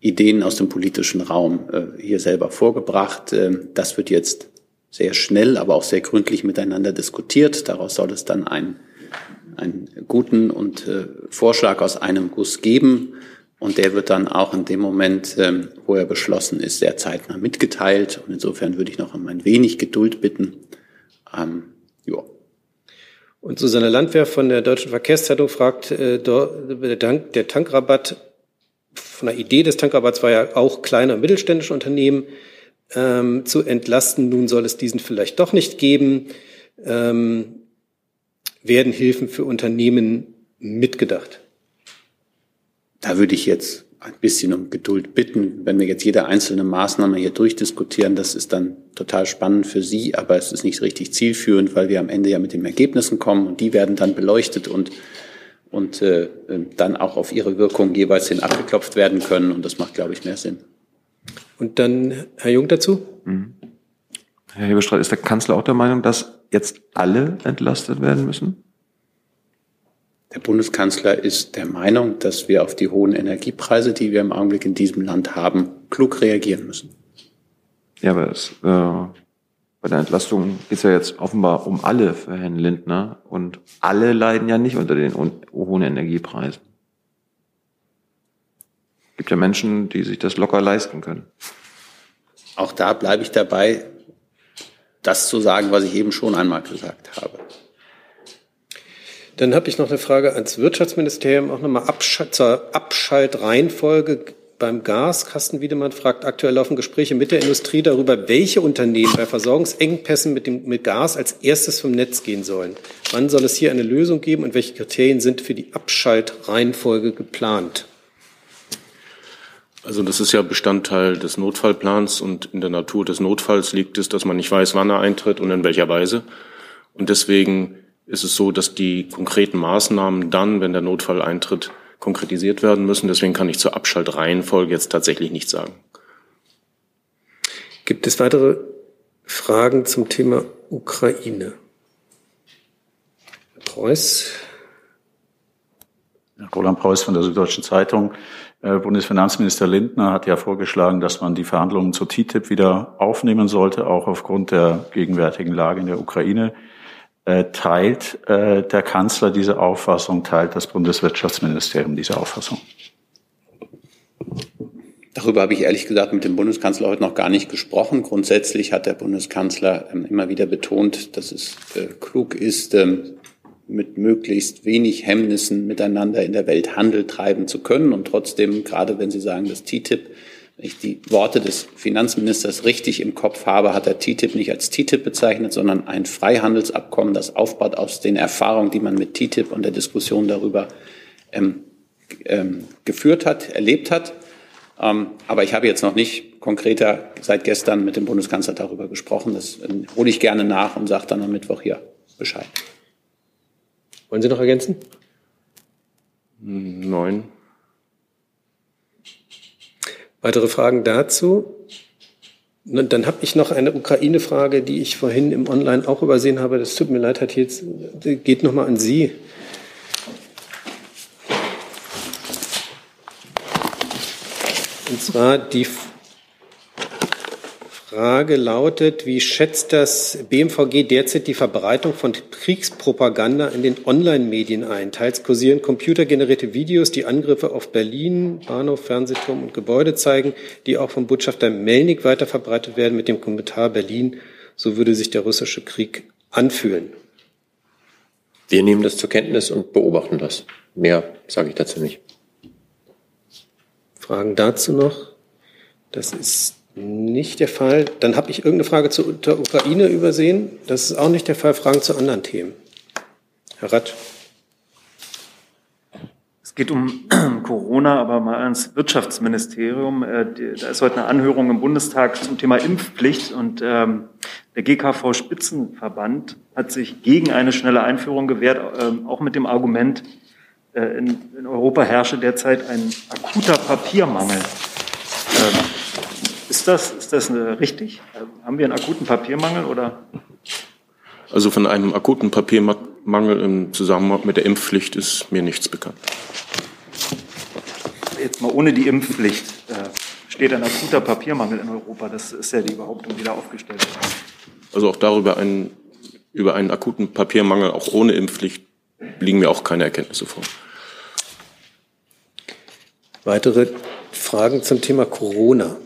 Ideen aus dem politischen Raum äh, hier selber vorgebracht. Ähm, das wird jetzt sehr schnell, aber auch sehr gründlich miteinander diskutiert. Daraus soll es dann einen, einen guten und äh, Vorschlag aus einem Guss geben. Und der wird dann auch in dem Moment, ähm, wo er beschlossen ist, sehr zeitnah mitgeteilt. Und insofern würde ich noch um ein wenig Geduld bitten. Ähm, ja. Und Susanne Landwehr von der Deutschen Verkehrszeitung fragt, äh, der, der Tankrabatt, von der Idee des Tankrabatts war ja auch kleine und mittelständische Unternehmen ähm, zu entlasten. Nun soll es diesen vielleicht doch nicht geben. Ähm, werden Hilfen für Unternehmen mitgedacht? Da würde ich jetzt ein bisschen um Geduld bitten. Wenn wir jetzt jede einzelne Maßnahme hier durchdiskutieren, das ist dann total spannend für Sie, aber es ist nicht richtig zielführend, weil wir am Ende ja mit den Ergebnissen kommen und die werden dann beleuchtet und, und äh, dann auch auf ihre Wirkung jeweils hin abgeklopft werden können. Und das macht, glaube ich, mehr Sinn. Und dann Herr Jung dazu? Mhm. Herr Hebestreit, ist der Kanzler auch der Meinung, dass jetzt alle entlastet werden müssen? Der Bundeskanzler ist der Meinung, dass wir auf die hohen Energiepreise, die wir im Augenblick in diesem Land haben, klug reagieren müssen. Ja, aber es, äh, bei der Entlastung geht es ja jetzt offenbar um alle für Herrn Lindner und alle leiden ja nicht unter den hohen Energiepreisen. Es gibt ja Menschen, die sich das locker leisten können. Auch da bleibe ich dabei, das zu sagen, was ich eben schon einmal gesagt habe. Dann habe ich noch eine Frage ans Wirtschaftsministerium, auch nochmal Abschalt, zur Abschaltreihenfolge beim Gas. Carsten Wiedemann fragt, aktuell laufen Gespräche mit der Industrie darüber, welche Unternehmen bei Versorgungsengpässen mit, dem, mit Gas als erstes vom Netz gehen sollen. Wann soll es hier eine Lösung geben und welche Kriterien sind für die Abschaltreihenfolge geplant? Also das ist ja Bestandteil des Notfallplans und in der Natur des Notfalls liegt es, dass man nicht weiß, wann er eintritt und in welcher Weise. Und deswegen ist es so, dass die konkreten Maßnahmen dann, wenn der Notfall eintritt, konkretisiert werden müssen. Deswegen kann ich zur Abschaltreihenfolge jetzt tatsächlich nichts sagen. Gibt es weitere Fragen zum Thema Ukraine? Herr Preuß? Roland Preuß von der Süddeutschen Zeitung. Äh, Bundesfinanzminister Lindner hat ja vorgeschlagen, dass man die Verhandlungen zur TTIP wieder aufnehmen sollte, auch aufgrund der gegenwärtigen Lage in der Ukraine. Äh, teilt äh, der Kanzler diese Auffassung, teilt das Bundeswirtschaftsministerium diese Auffassung? Darüber habe ich ehrlich gesagt mit dem Bundeskanzler heute noch gar nicht gesprochen. Grundsätzlich hat der Bundeskanzler ähm, immer wieder betont, dass es äh, klug ist, ähm, mit möglichst wenig Hemmnissen miteinander in der Welt Handel treiben zu können. Und trotzdem, gerade wenn Sie sagen, dass TTIP, ich die Worte des Finanzministers richtig im Kopf habe, hat er TTIP nicht als TTIP bezeichnet, sondern ein Freihandelsabkommen, das aufbaut aus den Erfahrungen, die man mit TTIP und der Diskussion darüber ähm, ähm, geführt hat, erlebt hat. Ähm, aber ich habe jetzt noch nicht konkreter seit gestern mit dem Bundeskanzler darüber gesprochen. Das ähm, hole ich gerne nach und sage dann am Mittwoch hier Bescheid. Wollen Sie noch ergänzen? Neun. Weitere Fragen dazu? Dann habe ich noch eine Ukraine-Frage, die ich vorhin im Online auch übersehen habe. Das tut mir leid, hat jetzt geht noch mal an Sie. Und zwar die Frage lautet, wie schätzt das BMVG derzeit die Verbreitung von Kriegspropaganda in den Online-Medien ein? Teils kursieren computergenerierte Videos, die Angriffe auf Berlin, Bahnhof, Fernsehturm und Gebäude zeigen, die auch vom Botschafter Melnik weiterverbreitet werden mit dem Kommentar Berlin, so würde sich der russische Krieg anfühlen. Wir nehmen das zur Kenntnis und beobachten das. Mehr sage ich dazu nicht. Fragen dazu noch? Das ist nicht der Fall. Dann habe ich irgendeine Frage zur Ukraine übersehen. Das ist auch nicht der Fall. Fragen zu anderen Themen. Herr Ratt. Es geht um Corona, aber mal ans Wirtschaftsministerium. Äh, da ist heute eine Anhörung im Bundestag zum Thema Impfpflicht und ähm, der GKV Spitzenverband hat sich gegen eine schnelle Einführung gewehrt, ähm, auch mit dem Argument, äh, in Europa herrsche derzeit ein akuter Papiermangel. Ist das, ist das richtig? Haben wir einen akuten Papiermangel oder? Also von einem akuten Papiermangel im Zusammenhang mit der Impfpflicht ist mir nichts bekannt. Jetzt mal ohne die Impfpflicht äh, steht ein akuter Papiermangel in Europa. Das ist ja die Behauptung, die da aufgestellt wird. Also auch darüber einen, über einen akuten Papiermangel auch ohne Impfpflicht liegen mir auch keine Erkenntnisse vor. Weitere Fragen zum Thema Corona.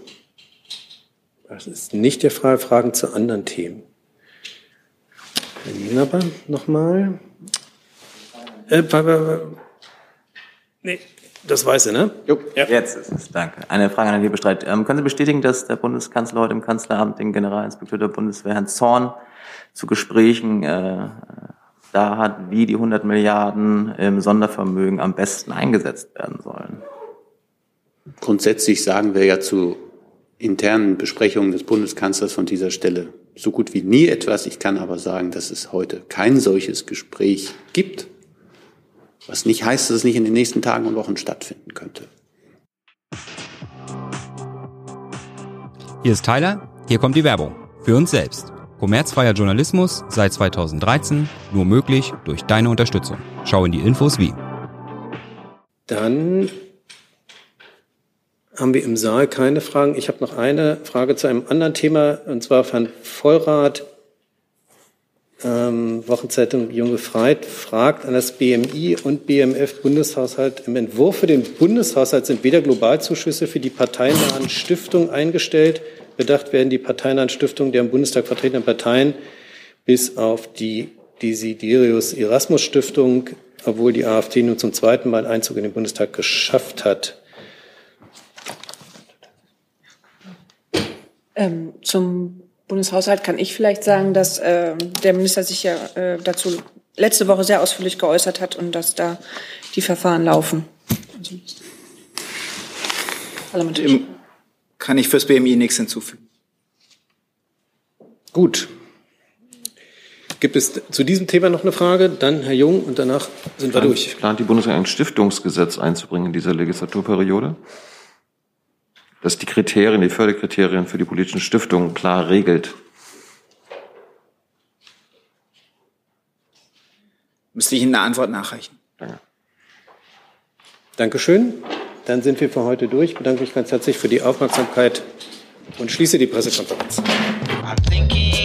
Das ist nicht der Fall. Fragen zu anderen Themen. Herr Nienaber nochmal. Äh, nee, das weiß er, ne? Jo. Ja. Jetzt ist es, danke. Eine Frage an Herrn Hebestreit. Ähm, können Sie bestätigen, dass der Bundeskanzler heute im Kanzleramt den Generalinspekteur der Bundeswehr, Herrn Zorn, zu Gesprächen äh, da hat, wie die 100 Milliarden im Sondervermögen am besten eingesetzt werden sollen? Grundsätzlich sagen wir ja zu internen Besprechungen des Bundeskanzlers von dieser Stelle so gut wie nie etwas. Ich kann aber sagen, dass es heute kein solches Gespräch gibt, was nicht heißt, dass es nicht in den nächsten Tagen und Wochen stattfinden könnte. Hier ist Tyler, hier kommt die Werbung. Für uns selbst. Kommerzfreier Journalismus seit 2013, nur möglich durch deine Unterstützung. Schau in die Infos wie. Dann haben wir im Saal keine Fragen. Ich habe noch eine Frage zu einem anderen Thema, und zwar von Vollrath, ähm, Wochenzeitung Junge Freit, fragt an das BMI und BMF Bundeshaushalt. Im Entwurf für den Bundeshaushalt sind weder Globalzuschüsse für die parteinahen Stiftungen eingestellt. Bedacht werden die parteinahen Stiftungen der im Bundestag vertretenen Parteien bis auf die Desiderius Erasmus Stiftung, obwohl die AfD nun zum zweiten Mal Einzug in den Bundestag geschafft hat. Ähm, zum Bundeshaushalt kann ich vielleicht sagen, dass äh, der Minister sich ja äh, dazu letzte Woche sehr ausführlich geäußert hat und dass da die Verfahren laufen. Dem kann ich fürs BMI nichts hinzufügen. Gut. Gibt es zu diesem Thema noch eine Frage? Dann Herr Jung und danach sind wir durch. Plant die Bundesregierung ein Stiftungsgesetz einzubringen in dieser Legislaturperiode? Das die Kriterien, die Förderkriterien für die politischen Stiftungen klar regelt. Müsste ich Ihnen eine Antwort nachreichen. Danke. Dankeschön. Dann sind wir für heute durch. Ich bedanke mich ganz herzlich für die Aufmerksamkeit und schließe die Pressekonferenz. I'm thinking